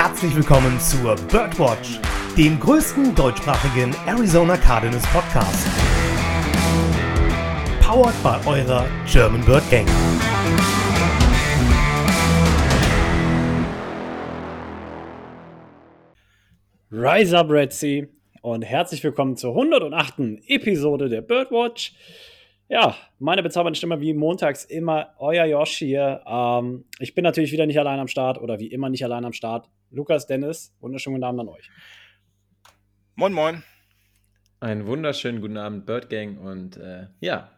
herzlich willkommen zur Birdwatch, dem größten deutschsprachigen Arizona Cardinals Podcast. Powered by eurer German Bird Gang. Rise up, Red und herzlich willkommen zur 108. Episode der Birdwatch. Ja, meine bezaubernde Stimme wie montags immer, euer Josh hier. Ähm, ich bin natürlich wieder nicht allein am Start oder wie immer nicht allein am Start. Lukas, Dennis, wunderschönen guten Abend an euch. Moin, moin. Einen wunderschönen guten Abend, Bird Gang. Und äh, ja,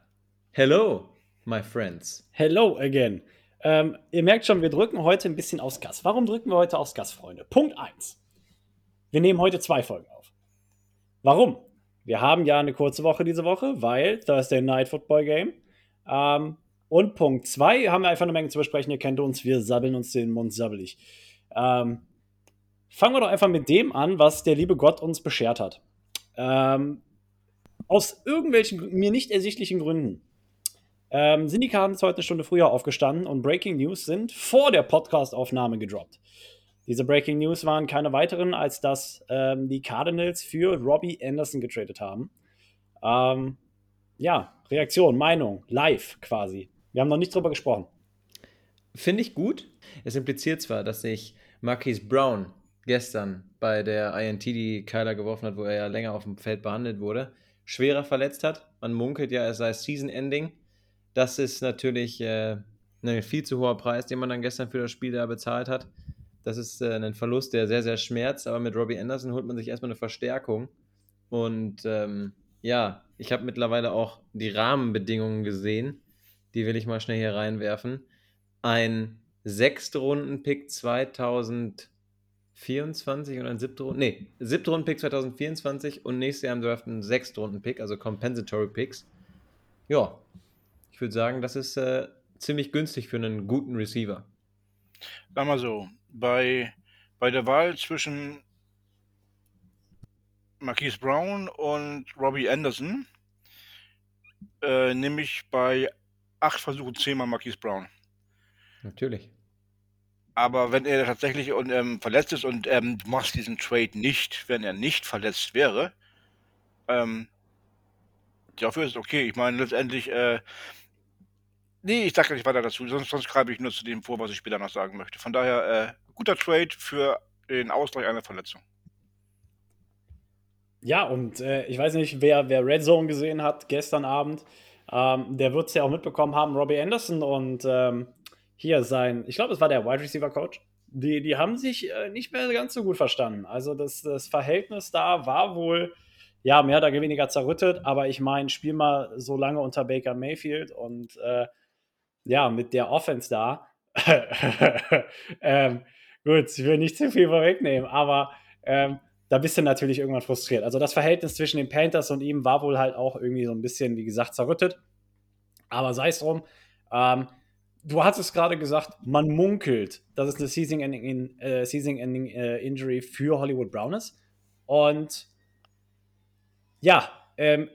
hello, my friends. Hello again. Ähm, ihr merkt schon, wir drücken heute ein bisschen aufs Gas. Warum drücken wir heute aufs Gas, Freunde? Punkt 1. Wir nehmen heute zwei Folgen auf. Warum? Wir haben ja eine kurze Woche diese Woche, weil Thursday Night Football Game. Ähm, und Punkt 2 haben wir einfach eine Menge zu besprechen. Ihr kennt uns, wir sabbeln uns den Mund sabbelig. Ähm, fangen wir doch einfach mit dem an, was der liebe Gott uns beschert hat. Ähm, aus irgendwelchen mir nicht ersichtlichen Gründen ähm, sind die Cardinals heute eine Stunde früher aufgestanden und Breaking News sind vor der Podcast-Aufnahme gedroppt. Diese Breaking News waren keine weiteren, als dass ähm, die Cardinals für Robbie Anderson getradet haben. Ähm, ja, Reaktion, Meinung, live quasi. Wir haben noch nicht drüber gesprochen. Finde ich gut. Es impliziert zwar, dass sich Marquise Brown gestern bei der INT, die Kyler geworfen hat, wo er ja länger auf dem Feld behandelt wurde, schwerer verletzt hat. Man munkelt ja, es sei Season-Ending. Das ist natürlich äh, ein viel zu hoher Preis, den man dann gestern für das Spiel da bezahlt hat. Das ist äh, ein Verlust, der sehr, sehr schmerzt, aber mit Robbie Anderson holt man sich erstmal eine Verstärkung. Und ähm, ja, ich habe mittlerweile auch die Rahmenbedingungen gesehen. Die will ich mal schnell hier reinwerfen. Ein Sechstrunden-Pick 2024 und ein siebter Runden, nee, siebter Runden-Pick 2024 und nächstes Jahr im Draft ein Sechstrunden-Pick, also Compensatory Picks. Ja, ich würde sagen, das ist äh, ziemlich günstig für einen guten Receiver. Sag mal so, bei, bei der Wahl zwischen Marquise Brown und Robbie Anderson äh, nehme ich bei acht Versuchen zehnmal Marquise Brown. Natürlich. Aber wenn er tatsächlich und, ähm, verletzt ist und ähm, du machst diesen Trade nicht, wenn er nicht verletzt wäre, ähm, dafür ist es okay. Ich meine, letztendlich, äh, nee, ich sage nicht weiter dazu, sonst, sonst greife ich nur zu dem vor, was ich später noch sagen möchte. Von daher, äh, guter Trade für den Ausgleich einer Verletzung. Ja, und äh, ich weiß nicht, wer, wer Red Zone gesehen hat gestern Abend, ähm, der wird es ja auch mitbekommen haben, Robbie Anderson und ähm, hier sein, ich glaube, es war der Wide Receiver Coach, die, die haben sich äh, nicht mehr ganz so gut verstanden. Also das, das Verhältnis da war wohl, ja, mehr oder weniger zerrüttet, aber ich meine, spiel mal so lange unter Baker Mayfield und äh, ja, mit der Offense da. ähm, gut, ich will nicht zu viel vorwegnehmen, aber ähm, da bist du natürlich irgendwann frustriert. Also das Verhältnis zwischen den Panthers und ihm war wohl halt auch irgendwie so ein bisschen, wie gesagt, zerrüttet. Aber sei es drum. Ähm, du hast es gerade gesagt, man munkelt, dass es eine Season-Ending äh, Season äh, Injury für Hollywood Brown ist. Und ja, ähm,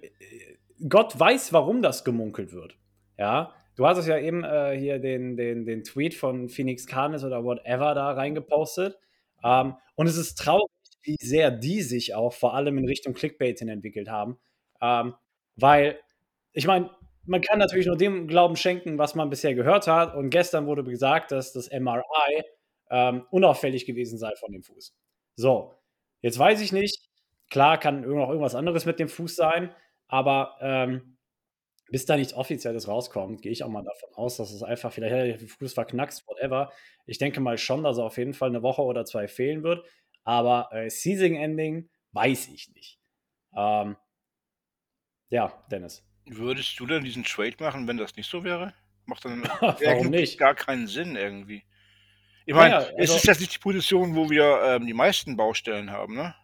Gott weiß, warum das gemunkelt wird. Ja, du hast es ja eben äh, hier den, den, den Tweet von Phoenix Carnes oder whatever da reingepostet. Ähm, und es ist traurig, wie sehr die sich auch vor allem in Richtung Clickbait hin entwickelt haben. Ähm, weil, ich meine, man kann natürlich nur dem Glauben schenken, was man bisher gehört hat. Und gestern wurde gesagt, dass das MRI ähm, unauffällig gewesen sei von dem Fuß. So, jetzt weiß ich nicht. Klar kann noch irgendwas anderes mit dem Fuß sein, aber ähm, bis da nichts Offizielles rauskommt, gehe ich auch mal davon aus, dass es einfach, vielleicht hat er den Fuß verknackst, whatever. Ich denke mal schon, dass er auf jeden Fall eine Woche oder zwei fehlen wird. Aber äh, Season Ending weiß ich nicht. Ähm, ja, Dennis. Würdest du denn diesen Trade machen, wenn das nicht so wäre? Macht dann Warum nicht? gar keinen Sinn irgendwie. Ich meine, es also- ist jetzt nicht die Position, wo wir ähm, die meisten Baustellen haben, ne?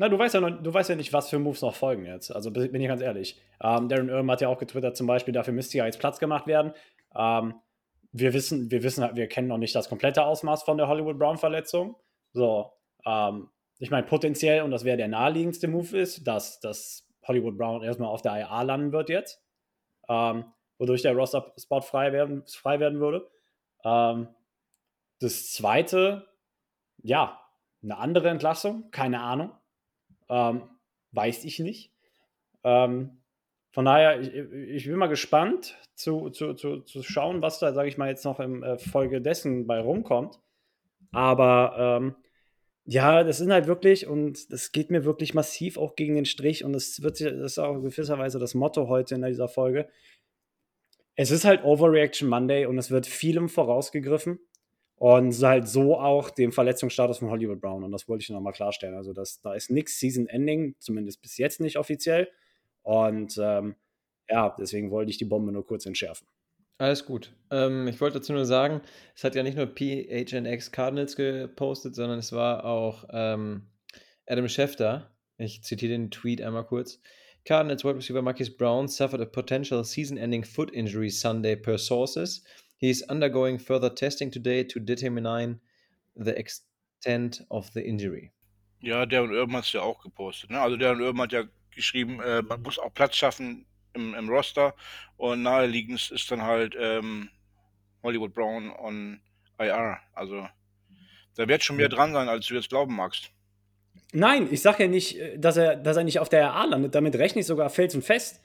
Na, du weißt ja noch, du weißt ja nicht, was für Moves noch folgen jetzt. Also bin ich ganz ehrlich. Ähm, Darren Irm hat ja auch getwittert, zum Beispiel, dafür müsste ja jetzt Platz gemacht werden. Ähm, wir wissen, wir wissen, halt, wir kennen noch nicht das komplette Ausmaß von der Hollywood Brown-Verletzung. So, ähm, ich meine, potenziell, und das wäre der naheliegendste Move ist, dass, dass Hollywood Brown erstmal auf der IA landen wird jetzt. Ähm, wodurch der Roster-Spot frei werden, frei werden würde. Ähm, das zweite, ja, eine andere Entlassung, keine Ahnung. Ähm, weiß ich nicht. Ähm, von daher, ich, ich, bin mal gespannt zu, zu, zu, zu schauen, was da, sage ich mal, jetzt noch im äh, Folge dessen bei rumkommt. Aber ähm, ja, das sind halt wirklich, und das geht mir wirklich massiv auch gegen den Strich, und das wird das ist auch gewisserweise das Motto heute in dieser Folge. Es ist halt Overreaction Monday und es wird vielem vorausgegriffen. Und halt so auch dem Verletzungsstatus von Hollywood Brown. Und das wollte ich nochmal klarstellen. Also, das, da ist nichts Season Ending, zumindest bis jetzt nicht offiziell. Und ähm, ja, deswegen wollte ich die Bombe nur kurz entschärfen. Alles gut. Ähm, ich wollte dazu nur sagen, es hat ja nicht nur PHNX Cardinals gepostet, sondern es war auch ähm, Adam Schefter. Ich zitiere den Tweet einmal kurz. Cardinals wide receiver Marcus Brown suffered a potential season-ending foot injury Sunday per sources. He is undergoing further testing today to determine the extent of the injury. Ja, der und Irben hat es ja auch gepostet. Ne? Also der und Irben hat ja geschrieben, äh, man muss auch Platz schaffen im, im Roster und naheliegend ist dann halt ähm, Hollywood Brown on IR. Also da wird schon mehr dran sein, als du jetzt glauben magst. Nein, ich sage ja nicht, äh, dass er, dass er nicht auf der RA landet. Damit rechne ich sogar felsenfest.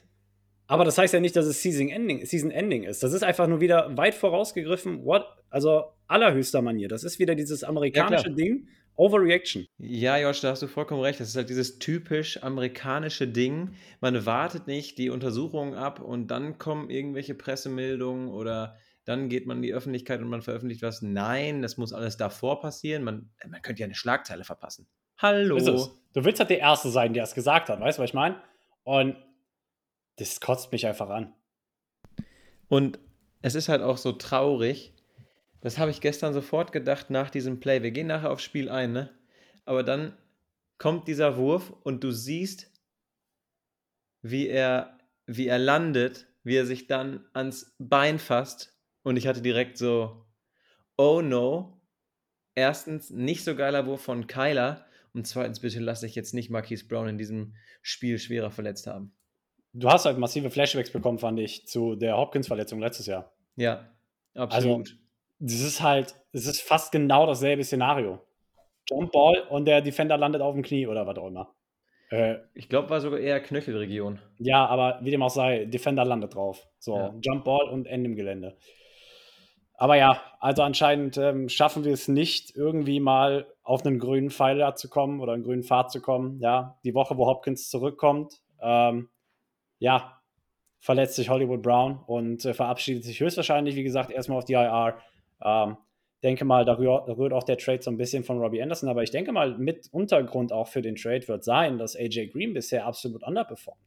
Aber das heißt ja nicht, dass es Season Ending, Season Ending ist. Das ist einfach nur wieder weit vorausgegriffen. What? Also allerhöchster Manier. Das ist wieder dieses amerikanische ja, Ding. Overreaction. Ja, Josh, da hast du vollkommen recht. Das ist halt dieses typisch amerikanische Ding. Man wartet nicht die Untersuchungen ab und dann kommen irgendwelche Pressemeldungen oder dann geht man in die Öffentlichkeit und man veröffentlicht was. Nein, das muss alles davor passieren. Man, man könnte ja eine Schlagzeile verpassen. Hallo. Du willst halt der Erste sein, der es gesagt hat, weißt du, was ich meine? Und das kotzt mich einfach an. Und es ist halt auch so traurig. Das habe ich gestern sofort gedacht nach diesem Play. Wir gehen nachher aufs Spiel ein, ne? Aber dann kommt dieser Wurf und du siehst, wie er, wie er landet, wie er sich dann ans Bein fasst. Und ich hatte direkt so, oh no. Erstens, nicht so geiler Wurf von Kyler. Und zweitens, bitte lasse ich jetzt nicht Marquise Brown in diesem Spiel schwerer verletzt haben du hast halt massive Flashbacks bekommen, fand ich, zu der Hopkins-Verletzung letztes Jahr. Ja, absolut. Also, das ist halt, es ist fast genau dasselbe Szenario. Jump Ball und der Defender landet auf dem Knie oder was auch immer. Äh, ich glaube, war sogar eher Knöchelregion. Ja, aber wie dem auch sei, Defender landet drauf. So, ja. Jump Ball und Ende im Gelände. Aber ja, also anscheinend ähm, schaffen wir es nicht, irgendwie mal auf einen grünen Pfeiler zu kommen oder einen grünen Pfad zu kommen. Ja, die Woche, wo Hopkins zurückkommt, ähm, ja, verletzt sich Hollywood Brown und äh, verabschiedet sich höchstwahrscheinlich, wie gesagt, erstmal auf die IR. Ähm, denke mal, da rührt, auch der Trade so ein bisschen von Robbie Anderson, aber ich denke mal, mit Untergrund auch für den Trade wird sein, dass AJ Green bisher absolut underperformt.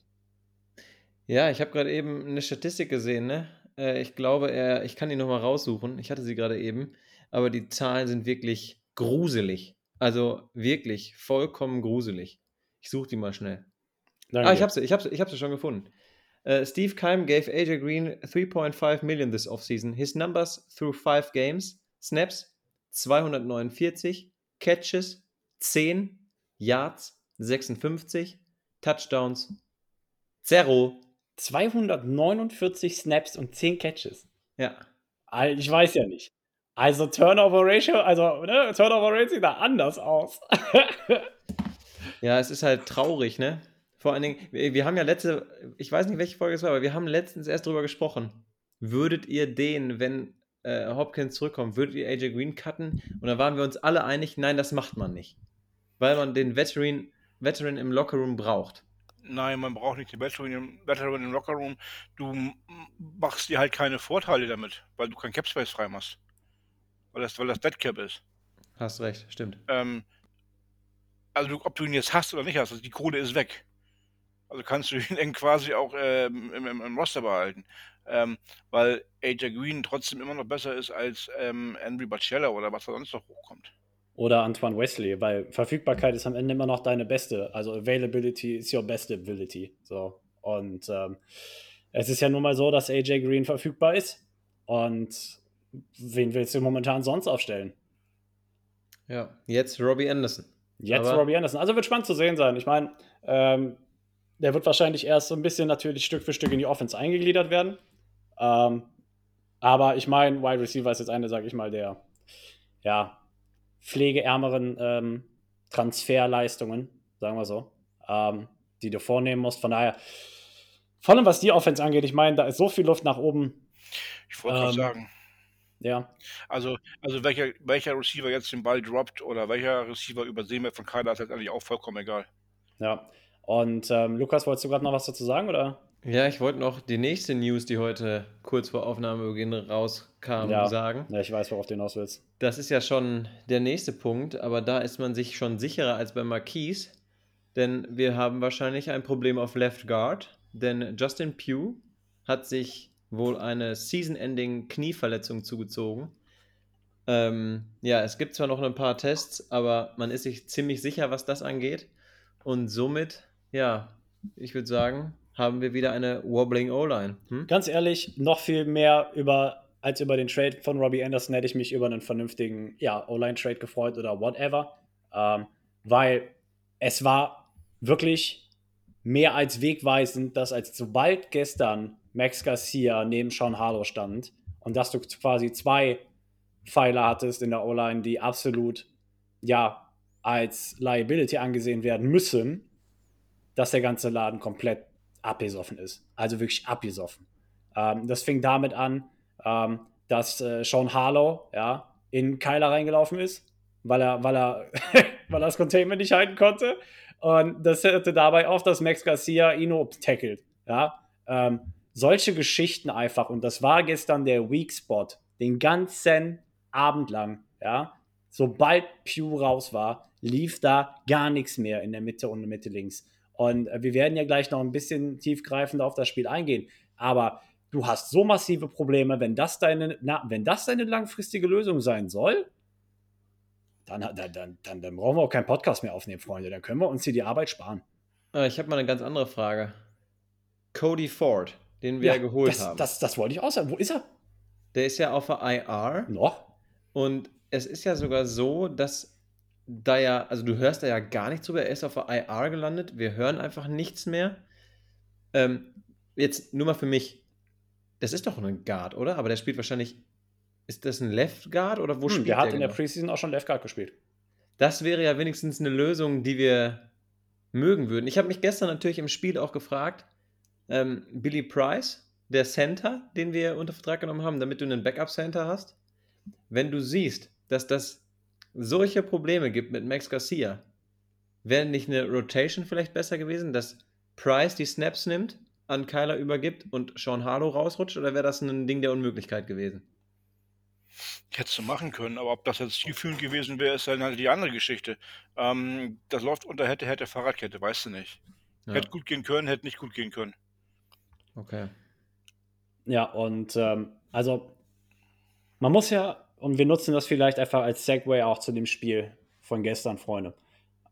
Ja, ich habe gerade eben eine Statistik gesehen, ne? Äh, ich glaube, er, ich kann die nochmal raussuchen. Ich hatte sie gerade eben, aber die Zahlen sind wirklich gruselig. Also wirklich vollkommen gruselig. Ich suche die mal schnell. Danke. Ah, ich habe sie, ich habe ich hab sie schon gefunden. Uh, Steve Keim gave AJ Green 3.5 million this offseason. His numbers through five games: Snaps 249, Catches 10, Yards 56, Touchdowns 0. 249 Snaps und 10 Catches. Ja. Ich weiß ja nicht. Also Turnover Ratio, also ne, Turnover Rate sieht da anders aus. ja, es ist halt traurig, ne? Vor allen Dingen, wir, wir, haben ja letzte, ich weiß nicht, welche Folge es war, aber wir haben letztens erst drüber gesprochen. Würdet ihr den, wenn äh, Hopkins zurückkommt, würdet ihr AJ Green cutten? Und da waren wir uns alle einig, nein, das macht man nicht. Weil man den Veteran, Veteran im Lockerroom braucht. Nein, man braucht nicht den Veteran im, Veteran im Lockerroom. Du machst dir halt keine Vorteile damit, weil du kein Capspace frei machst. Weil das, weil das Deadcap ist. Hast recht, stimmt. Ähm, also ob du ihn jetzt hast oder nicht hast, also die Kohle ist weg. Also kannst du ihn dann quasi auch ähm, im, im, im, Roster behalten. Ähm, weil AJ Green trotzdem immer noch besser ist als ähm, Henry Bacella oder was da sonst noch hochkommt. Oder Antoine Wesley, weil Verfügbarkeit ist am Ende immer noch deine beste. Also Availability ist your best ability. So. Und ähm, es ist ja nun mal so, dass AJ Green verfügbar ist. Und wen willst du momentan sonst aufstellen? Ja, jetzt Robbie Anderson. Jetzt Aber Robbie Anderson. Also wird spannend zu sehen sein. Ich meine, ähm, der wird wahrscheinlich erst so ein bisschen natürlich Stück für Stück in die Offense eingegliedert werden. Ähm, aber ich meine, Wide Receiver ist jetzt eine, sage ich mal, der ja, pflegeärmeren ähm, Transferleistungen, sagen wir so, ähm, die du vornehmen musst. Von daher, vor allem was die Offense angeht, ich meine, da ist so viel Luft nach oben. Ich wollte ähm, sagen. Ja. Also, also welcher, welcher Receiver jetzt den Ball droppt oder welcher Receiver übersehen wird von Kyler, ist letztendlich auch vollkommen egal. Ja. Und ähm, Lukas, wolltest du gerade noch was dazu sagen, oder? Ja, ich wollte noch die nächste News, die heute kurz vor Aufnahmebeginn rauskam, ja. sagen. Ja, ich weiß, worauf du hinaus willst. Das ist ja schon der nächste Punkt, aber da ist man sich schon sicherer als bei Marquise, denn wir haben wahrscheinlich ein Problem auf Left Guard, denn Justin Pugh hat sich wohl eine Season-Ending Knieverletzung zugezogen. Ähm, ja, es gibt zwar noch ein paar Tests, aber man ist sich ziemlich sicher, was das angeht. Und somit, ja, ich würde sagen, haben wir wieder eine wobbling O-Line. Hm? Ganz ehrlich, noch viel mehr über als über den Trade von Robbie Anderson hätte ich mich über einen vernünftigen ja, O-Line-Trade gefreut oder whatever. Ähm, weil es war wirklich mehr als wegweisend, dass als sobald gestern Max Garcia neben Sean Harlow stand und dass du quasi zwei Pfeiler hattest in der O-Line, die absolut ja als Liability angesehen werden müssen, dass der ganze Laden komplett abgesoffen ist. Also wirklich abgesoffen. Ähm, das fing damit an, ähm, dass äh, Sean Harlow ja, in Kyler reingelaufen ist, weil er, weil er, weil er das Containment nicht halten konnte. Und das hörte dabei auf, dass Max Garcia ihn tackelt. Ja? Ähm, solche Geschichten einfach. Und das war gestern der Weak Spot. Den ganzen Abend lang. Ja? Sobald Pew raus war, lief da gar nichts mehr in der Mitte und Mitte links. Und äh, wir werden ja gleich noch ein bisschen tiefgreifender auf das Spiel eingehen. Aber du hast so massive Probleme, wenn das deine, na, wenn das deine langfristige Lösung sein soll, dann, dann, dann, dann, dann brauchen wir auch keinen Podcast mehr aufnehmen, Freunde. Dann können wir uns hier die Arbeit sparen. Äh, ich habe mal eine ganz andere Frage. Cody Ford, den wir ja, geholt das, haben. Das, das wollte ich auch sagen. Wo ist er? Der ist ja auf der IR. Noch? Und es ist ja sogar so, dass da ja, also du hörst da ja gar nichts drüber. Er ist auf der IR gelandet. Wir hören einfach nichts mehr. Ähm, jetzt nur mal für mich. Das ist doch ein Guard, oder? Aber der spielt wahrscheinlich ist das ein Left Guard oder wo hm, spielt der? Der hat in genau? der Preseason auch schon Left Guard gespielt. Das wäre ja wenigstens eine Lösung, die wir mögen würden. Ich habe mich gestern natürlich im Spiel auch gefragt, ähm, Billy Price, der Center, den wir unter Vertrag genommen haben, damit du einen Backup-Center hast, wenn du siehst, dass das solche Probleme gibt mit Max Garcia, wäre nicht eine Rotation vielleicht besser gewesen, dass Price die Snaps nimmt, an Kyler übergibt und Sean Harlow rausrutscht, oder wäre das ein Ding der Unmöglichkeit gewesen? Hättest du machen können, aber ob das jetzt zielführend gewesen wäre, ist dann halt die andere Geschichte. Ähm, das läuft unter hätte, hätte Fahrradkette, weißt du nicht. Ja. Hätte gut gehen können, hätte nicht gut gehen können. Okay. Ja, und ähm, also man muss ja, und wir nutzen das vielleicht einfach als Segway auch zu dem Spiel von gestern, Freunde.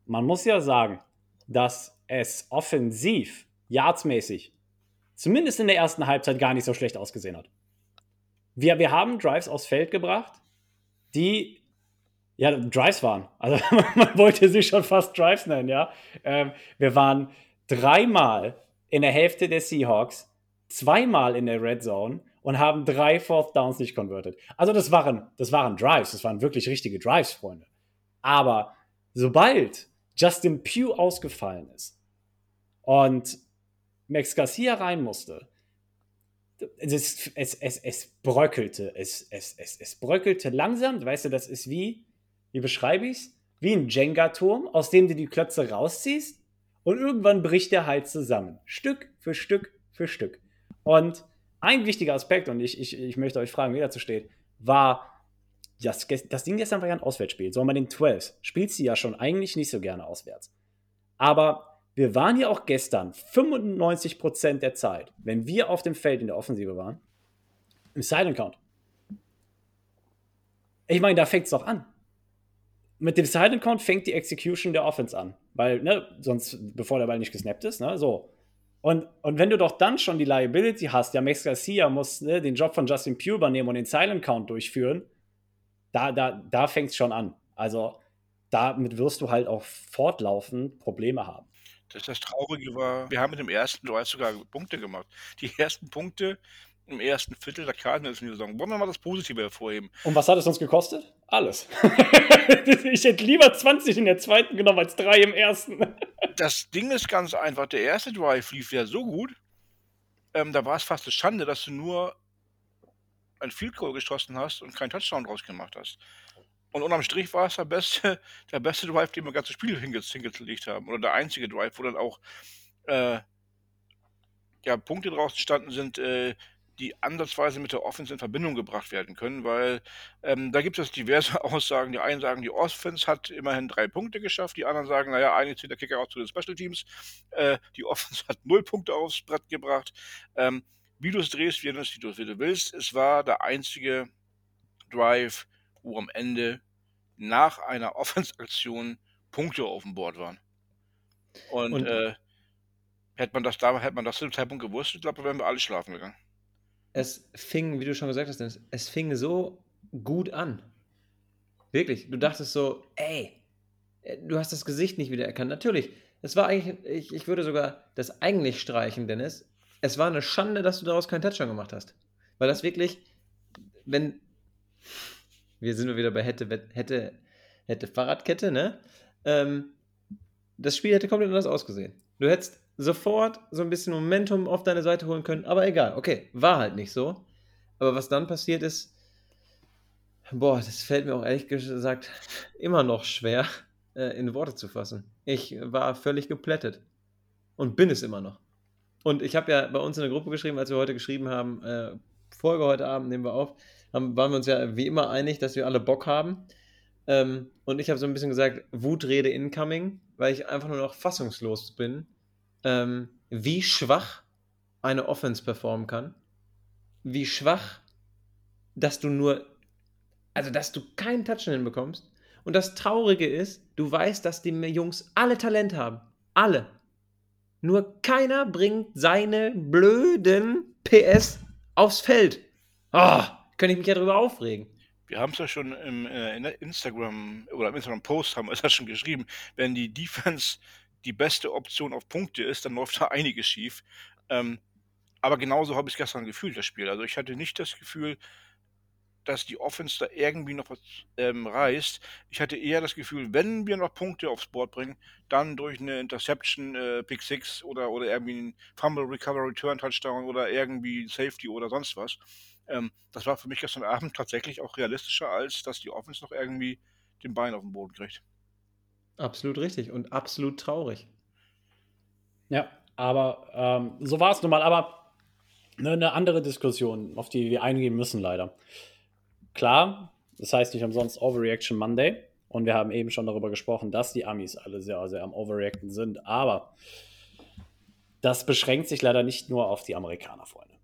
Man muss ja sagen, dass es offensiv, yardsmäßig, zumindest in der ersten Halbzeit gar nicht so schlecht ausgesehen hat wir, wir haben Drives aufs Feld gebracht, die ja Drives waren. Also man wollte sie schon fast Drives nennen, ja. Ähm, wir waren dreimal in der Hälfte der Seahawks, zweimal in der Red Zone und haben drei Fourth Downs nicht converted. Also das waren, das waren Drives, das waren wirklich richtige Drives, Freunde. Aber sobald Justin Pugh ausgefallen ist und Max Garcia rein musste, es, es, es, es bröckelte. Es, es, es, es bröckelte langsam. Weißt du, das ist wie, wie beschreibe ich es? Wie ein Jenga-Turm, aus dem du die Klötze rausziehst und irgendwann bricht der halt zusammen. Stück für Stück für Stück. Und ein wichtiger Aspekt, und ich, ich, ich möchte euch fragen, wie dazu steht, war, das, das Ding gestern war ja ein Auswärtsspiel. So, man den 12 spielt sie ja schon eigentlich nicht so gerne auswärts. Aber wir waren ja auch gestern 95% der Zeit, wenn wir auf dem Feld in der Offensive waren, im Silent Count. Ich meine, da fängt es doch an. Mit dem Silent Count fängt die Execution der Offense an. Weil, ne, sonst, bevor der Ball nicht gesnappt ist, ne, so. Und, und wenn du doch dann schon die Liability hast, ja, Max Garcia muss ne, den Job von Justin Pugh übernehmen und den Silent Count durchführen, da, da, da fängt es schon an. Also, damit wirst du halt auch fortlaufend Probleme haben. Das, das Traurige war, wir haben mit dem ersten Drive sogar Punkte gemacht. Die ersten Punkte im ersten Viertel der Cardinals in der Saison. Wollen wir mal das Positive hervorheben. Und was hat es uns gekostet? Alles. ich hätte lieber 20 in der zweiten genommen als 3 im ersten. Das Ding ist ganz einfach. Der erste Drive lief ja so gut, ähm, da war es fast eine Schande, dass du nur ein Field Goal geschossen hast und keinen Touchdown draus gemacht hast. Und unterm Strich war es der beste, der beste Drive, den wir ganze Spiel hingelegt haben. Oder der einzige Drive, wo dann auch äh, ja, Punkte draus entstanden sind, äh, die ansatzweise mit der Offense in Verbindung gebracht werden können, weil ähm, da gibt es diverse Aussagen. Die einen sagen, die Offense hat immerhin drei Punkte geschafft, die anderen sagen, naja, eigentlich zählt der Kicker auch zu den Special Teams. Äh, die Offense hat null Punkte aufs Brett gebracht. Ähm, wie du es drehst, wie du es wie du willst, es war der einzige Drive, wo am Ende nach einer Offense-Aktion Punkte auf dem Board waren. Und, Und äh, hätte man das da, hätte man das zu dem Zeitpunkt gewusst, ich glaube, wären wir alle schlafen gegangen es fing, wie du schon gesagt hast, es fing so gut an. Wirklich. Du dachtest so, ey, du hast das Gesicht nicht wiedererkannt. Natürlich, es war eigentlich, ich, ich würde sogar das eigentlich streichen, Dennis. Es war eine Schande, dass du daraus keinen Touchdown gemacht hast. Weil das wirklich, wenn, wir sind wieder bei hätte, hätte, hätte Fahrradkette, ne? Ähm, das Spiel hätte komplett anders ausgesehen. Du hättest sofort so ein bisschen Momentum auf deine Seite holen können, aber egal, okay, war halt nicht so. Aber was dann passiert ist, boah, das fällt mir auch ehrlich gesagt immer noch schwer äh, in Worte zu fassen. Ich war völlig geplättet und bin es immer noch. Und ich habe ja bei uns in der Gruppe geschrieben, als wir heute geschrieben haben, äh, Folge heute Abend nehmen wir auf, haben, waren wir uns ja wie immer einig, dass wir alle Bock haben. Ähm, und ich habe so ein bisschen gesagt, Wutrede incoming, weil ich einfach nur noch fassungslos bin, ähm, wie schwach eine Offense performen kann, wie schwach, dass du nur, also dass du keinen Touchdown hinbekommst. Und das Traurige ist, du weißt, dass die Jungs alle Talent haben. Alle. Nur keiner bringt seine blöden PS aufs Feld. Oh, kann ich mich ja darüber aufregen. Wir haben es ja schon im äh, Instagram oder im Instagram-Post haben wir es ja schon geschrieben, wenn die Defense die beste Option auf Punkte ist, dann läuft da einiges schief. Ähm, aber genauso habe ich es gestern gefühlt, das Spiel. Also ich hatte nicht das Gefühl, dass die Offense da irgendwie noch was ähm, reißt. Ich hatte eher das Gefühl, wenn wir noch Punkte aufs Board bringen, dann durch eine Interception, äh, Pick Six oder, oder irgendwie ein Fumble Recovery Return Touchdown oder irgendwie Safety oder sonst was. Ähm, das war für mich gestern Abend tatsächlich auch realistischer, als dass die Offense noch irgendwie den Bein auf den Boden kriegt. Absolut richtig und absolut traurig. Ja, aber ähm, so war es nun mal. Aber ne, eine andere Diskussion, auf die wir eingehen müssen, leider. Klar, das heißt nicht umsonst Overreaction Monday. Und wir haben eben schon darüber gesprochen, dass die Amis alle sehr, sehr am Overreacten sind. Aber das beschränkt sich leider nicht nur auf die Amerikaner, Freunde.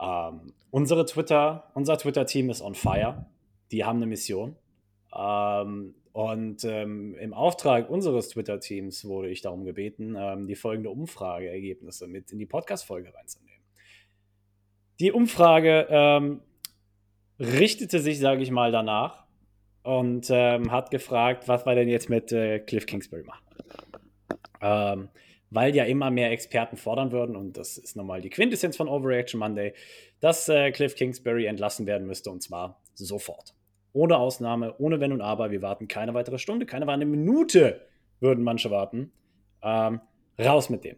Ähm, unsere Twitter, unser Twitter-Team ist on fire. Die haben eine Mission. Ähm, und ähm, im Auftrag unseres Twitter-Teams wurde ich darum gebeten, ähm, die folgende Umfrageergebnisse mit in die Podcast-Folge reinzunehmen. Die Umfrage ähm, richtete sich, sage ich mal, danach und ähm, hat gefragt, was wir denn jetzt mit äh, Cliff Kingsbury machen. Ähm, weil ja immer mehr Experten fordern würden, und das ist nochmal die Quintessenz von Overreaction Monday, dass äh, Cliff Kingsbury entlassen werden müsste und zwar sofort. Ohne Ausnahme, ohne Wenn und Aber. Wir warten keine weitere Stunde, keine weitere Minute, würden manche warten. Ähm, raus mit dem.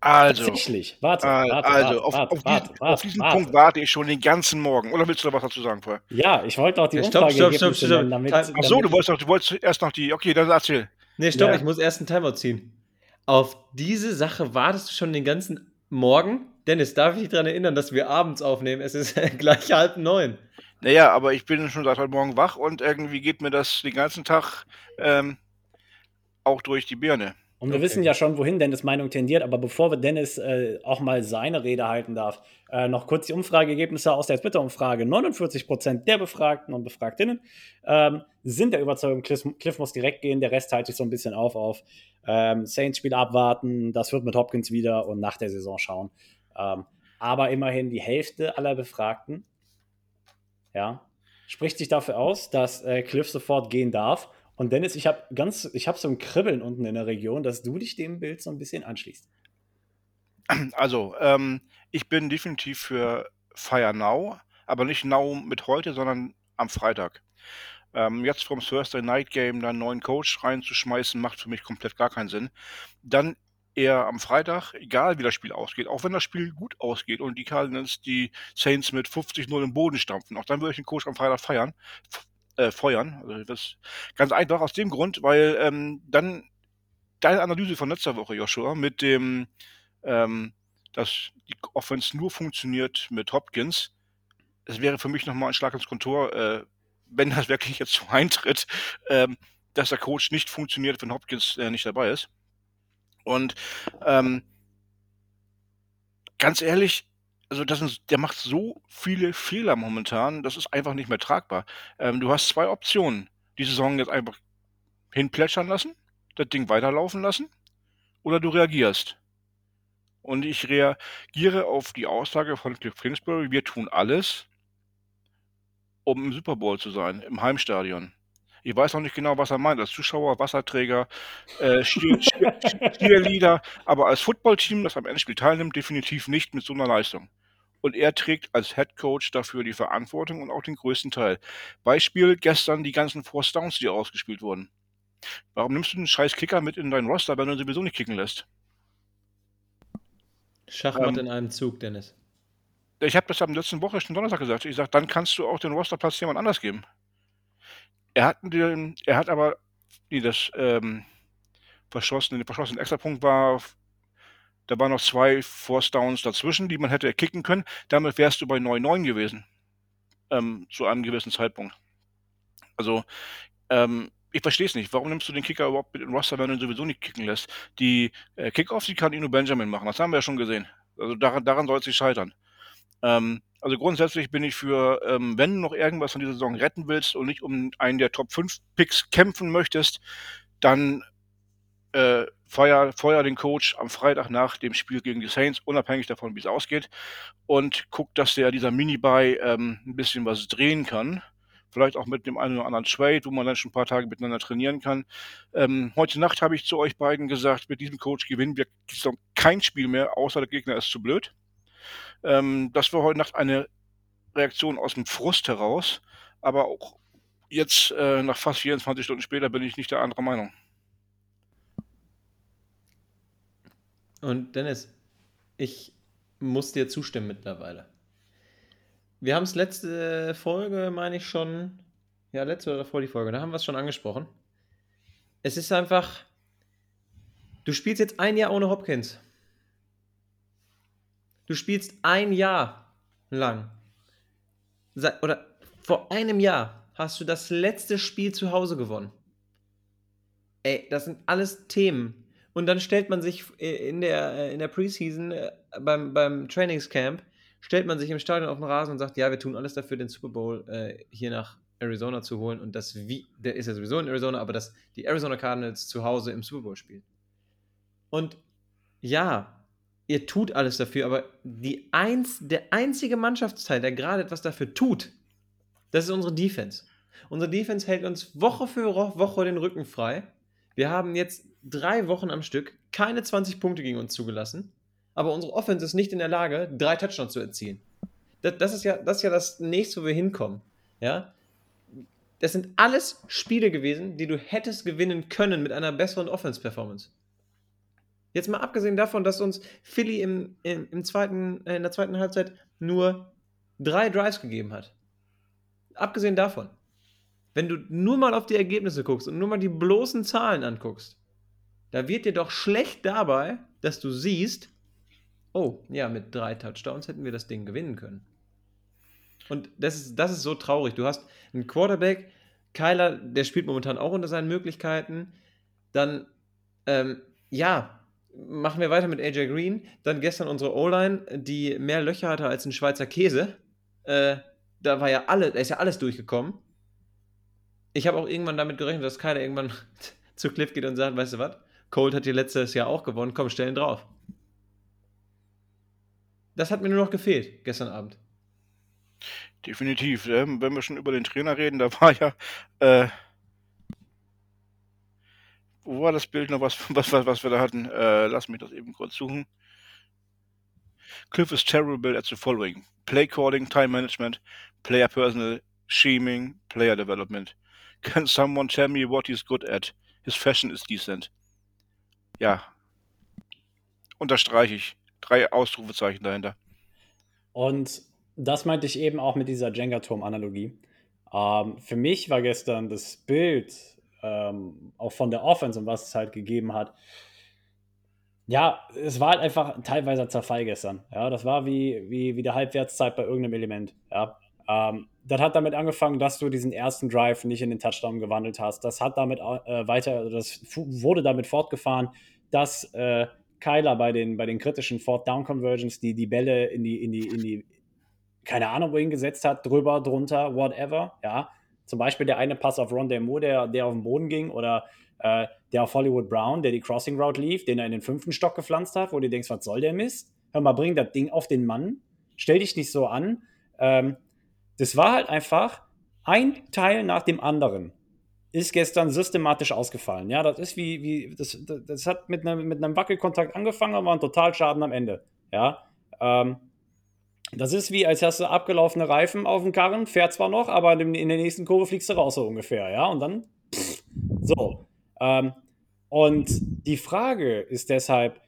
Also, Tatsächlich. Warte, warte, also, auf, warte, auf, warte, diesen, auf diesen Punkt warte ich schon den ganzen Morgen. Oder willst du noch was dazu sagen vorher? Ja, ich wollte auch die ja, Umfrage stopp, stopp, stopp, stopp. Damit, Ach so, du wolltest, doch, du wolltest erst noch die. Okay, dann erzähl. Nee, stopp, ja. ich muss erst einen Timer ziehen. Auf diese Sache wartest du schon den ganzen Morgen? Dennis, darf ich dich daran erinnern, dass wir abends aufnehmen? Es ist gleich halb neun. Naja, aber ich bin schon seit heute Morgen wach und irgendwie geht mir das den ganzen Tag ähm, auch durch die Birne. Und wir okay. wissen ja schon, wohin Dennis Meinung tendiert, aber bevor wir Dennis äh, auch mal seine Rede halten darf, äh, noch kurz die Umfrageergebnisse aus der Twitter-Umfrage. 49% der Befragten und Befragtinnen ähm, sind der Überzeugung, Cliff, Cliff, muss direkt gehen, der Rest teilt sich so ein bisschen auf auf ähm, Saints-Spiel abwarten, das wird mit Hopkins wieder und nach der Saison schauen. Ähm, aber immerhin die Hälfte aller Befragten ja, spricht sich dafür aus, dass äh, Cliff sofort gehen darf. Und Dennis, ich habe ganz, ich habe so ein Kribbeln unten in der Region, dass du dich dem Bild so ein bisschen anschließt. Also, ähm, ich bin definitiv für Fire Now, aber nicht Now mit heute, sondern am Freitag. Ähm, jetzt vom Thursday Night Game da einen neuen Coach reinzuschmeißen, macht für mich komplett gar keinen Sinn. Dann eher am Freitag, egal wie das Spiel ausgeht, auch wenn das Spiel gut ausgeht und die Cardinals die Saints mit 50-0 im Boden stampfen, auch dann würde ich den Coach am Freitag feiern, äh, feuern. Also das ganz einfach aus dem Grund, weil ähm, dann deine Analyse von letzter Woche, Joshua, mit dem, ähm, dass die Offense nur funktioniert mit Hopkins, es wäre für mich nochmal ein Schlag ins Kontor, äh, wenn das wirklich jetzt so eintritt, ähm, dass der Coach nicht funktioniert, wenn Hopkins äh, nicht dabei ist. Und ähm, ganz ehrlich, also das ist, der macht so viele Fehler momentan, das ist einfach nicht mehr tragbar. Ähm, du hast zwei Optionen. Die Saison jetzt einfach hinplätschern lassen, das Ding weiterlaufen lassen, oder du reagierst. Und ich reagiere auf die Aussage von Cliff Kingsbury, wir tun alles, um im Super Bowl zu sein, im Heimstadion. Ich weiß noch nicht genau, was er meint, als Zuschauer, Wasserträger, äh, Cheerleader, aber als Footballteam, das am Endspiel teilnimmt, definitiv nicht mit so einer Leistung. Und er trägt als Head Coach dafür die Verantwortung und auch den größten Teil. Beispiel gestern die ganzen Force Downs, die ausgespielt wurden. Warum nimmst du einen scheiß Kicker mit in deinen Roster, wenn du ihn sowieso nicht kicken lässt? Schachmatt ähm, in einem Zug, Dennis. Ich habe das am letzten Woche schon Donnerstag gesagt. Ich sage, dann kannst du auch den Rosterplatz jemand anders geben. Er hat, den, er hat aber, nee, das ähm, verschossene, den verschossenen Extrapunkt war, da waren noch zwei Force Downs dazwischen, die man hätte kicken können. Damit wärst du bei 9-9 gewesen. Ähm, zu einem gewissen Zeitpunkt. Also, ähm, ich verstehe es nicht. Warum nimmst du den Kicker überhaupt mit in Roster, wenn du ihn sowieso nicht kicken lässt? Die äh, Kickoffs, die kann Ino Benjamin machen. Das haben wir ja schon gesehen. Also daran, daran soll es nicht scheitern. Ähm, also grundsätzlich bin ich für, ähm, wenn du noch irgendwas von dieser Saison retten willst und nicht um einen der Top 5 Picks kämpfen möchtest, dann äh, feuer, feuer den Coach am Freitag nach dem Spiel gegen die Saints, unabhängig davon, wie es ausgeht, und guck, dass der dieser Mini-Buy ähm, ein bisschen was drehen kann. Vielleicht auch mit dem einen oder anderen Trade, wo man dann schon ein paar Tage miteinander trainieren kann. Ähm, heute Nacht habe ich zu euch beiden gesagt, mit diesem Coach gewinnen wir kein Spiel mehr, außer der Gegner ist zu blöd. Ähm, das war heute Nacht eine Reaktion aus dem Frust heraus, aber auch jetzt, äh, nach fast 24 Stunden später, bin ich nicht der andere Meinung. Und Dennis, ich muss dir zustimmen mittlerweile. Wir haben es letzte Folge, meine ich schon, ja, letzte oder vor die Folge, da haben wir es schon angesprochen. Es ist einfach, du spielst jetzt ein Jahr ohne Hopkins. Du spielst ein Jahr lang. Oder vor einem Jahr hast du das letzte Spiel zu Hause gewonnen. Ey, das sind alles Themen. Und dann stellt man sich in der, in der Preseason, äh, beim, beim Trainingscamp, stellt man sich im Stadion auf den Rasen und sagt, ja, wir tun alles dafür, den Super Bowl äh, hier nach Arizona zu holen. Und das wie, der ist ja sowieso in Arizona, aber dass die Arizona Cardinals zu Hause im Super Bowl spielen. Und ja, ihr tut alles dafür, aber die eins, der einzige Mannschaftsteil, der gerade etwas dafür tut, das ist unsere Defense. Unsere Defense hält uns Woche für Woche den Rücken frei. Wir haben jetzt drei Wochen am Stück keine 20 Punkte gegen uns zugelassen, aber unsere Offense ist nicht in der Lage, drei Touchdowns zu erzielen. Das, das, ist, ja, das ist ja das nächste, wo wir hinkommen. Ja? Das sind alles Spiele gewesen, die du hättest gewinnen können mit einer besseren Offense-Performance. Jetzt mal abgesehen davon, dass uns Philly im, im, im zweiten, äh, in der zweiten Halbzeit nur drei Drives gegeben hat. Abgesehen davon, wenn du nur mal auf die Ergebnisse guckst und nur mal die bloßen Zahlen anguckst, da wird dir doch schlecht dabei, dass du siehst, oh, ja, mit drei Touchdowns hätten wir das Ding gewinnen können. Und das ist, das ist so traurig. Du hast einen Quarterback, Kyler, der spielt momentan auch unter seinen Möglichkeiten. Dann, ähm, ja, machen wir weiter mit AJ Green. Dann gestern unsere O-Line, die mehr Löcher hatte als ein Schweizer Käse. Äh, da war ja alle, da ist ja alles durchgekommen. Ich habe auch irgendwann damit gerechnet, dass keiner irgendwann zu Cliff geht und sagt, weißt du was? Colt hat hier letztes Jahr auch gewonnen, komm, stellen drauf. Das hat mir nur noch gefehlt gestern Abend. Definitiv. Ähm, wenn wir schon über den Trainer reden, da war ja äh, wo war das Bild noch, was, was, was, wir da hatten? Äh, lass mich das eben kurz suchen. Cliff is terrible at the following: play calling, time management, player personal, scheming, player development. Can someone tell me what he's good at? His fashion is decent. Ja. Unterstreiche ich. Drei Ausrufezeichen dahinter. Und das meinte ich eben auch mit dieser Jenga-Turm-Analogie. Ähm, für mich war gestern das Bild ähm, auch von der Offense und was es halt gegeben hat. Ja, es war halt einfach teilweise Zerfall gestern. Ja, das war wie, wie, wie der Halbwertszeit bei irgendeinem Element. Ja, ähm, das hat damit angefangen, dass du diesen ersten Drive nicht in den Touchdown gewandelt hast. Das hat damit äh, weiter, das wurde damit fortgefahren, dass äh, Kyler bei den, bei den kritischen Fourth Down Conversions die, die Bälle in die, in die, in die, keine Ahnung, wohin gesetzt hat, drüber, drunter, whatever. Ja, zum Beispiel der eine Pass auf Ron Moore, der, der auf den Boden ging, oder äh, der auf Hollywood Brown, der die Crossing Route lief, den er in den fünften Stock gepflanzt hat, wo du denkst, was soll der Mist? Hör mal, bring das Ding auf den Mann, stell dich nicht so an. Ähm, das war halt einfach ein Teil nach dem anderen ist gestern systematisch ausgefallen. Ja, das ist wie, wie das, das hat mit einem, mit einem Wackelkontakt angefangen, aber ein Totalschaden am Ende. Ja, ähm, das ist wie, als hast du abgelaufene Reifen auf dem Karren, fährt zwar noch, aber in der nächsten Kurve fliegst du raus so ungefähr. Ja, und dann pff, so. Ähm, und die Frage ist deshalb,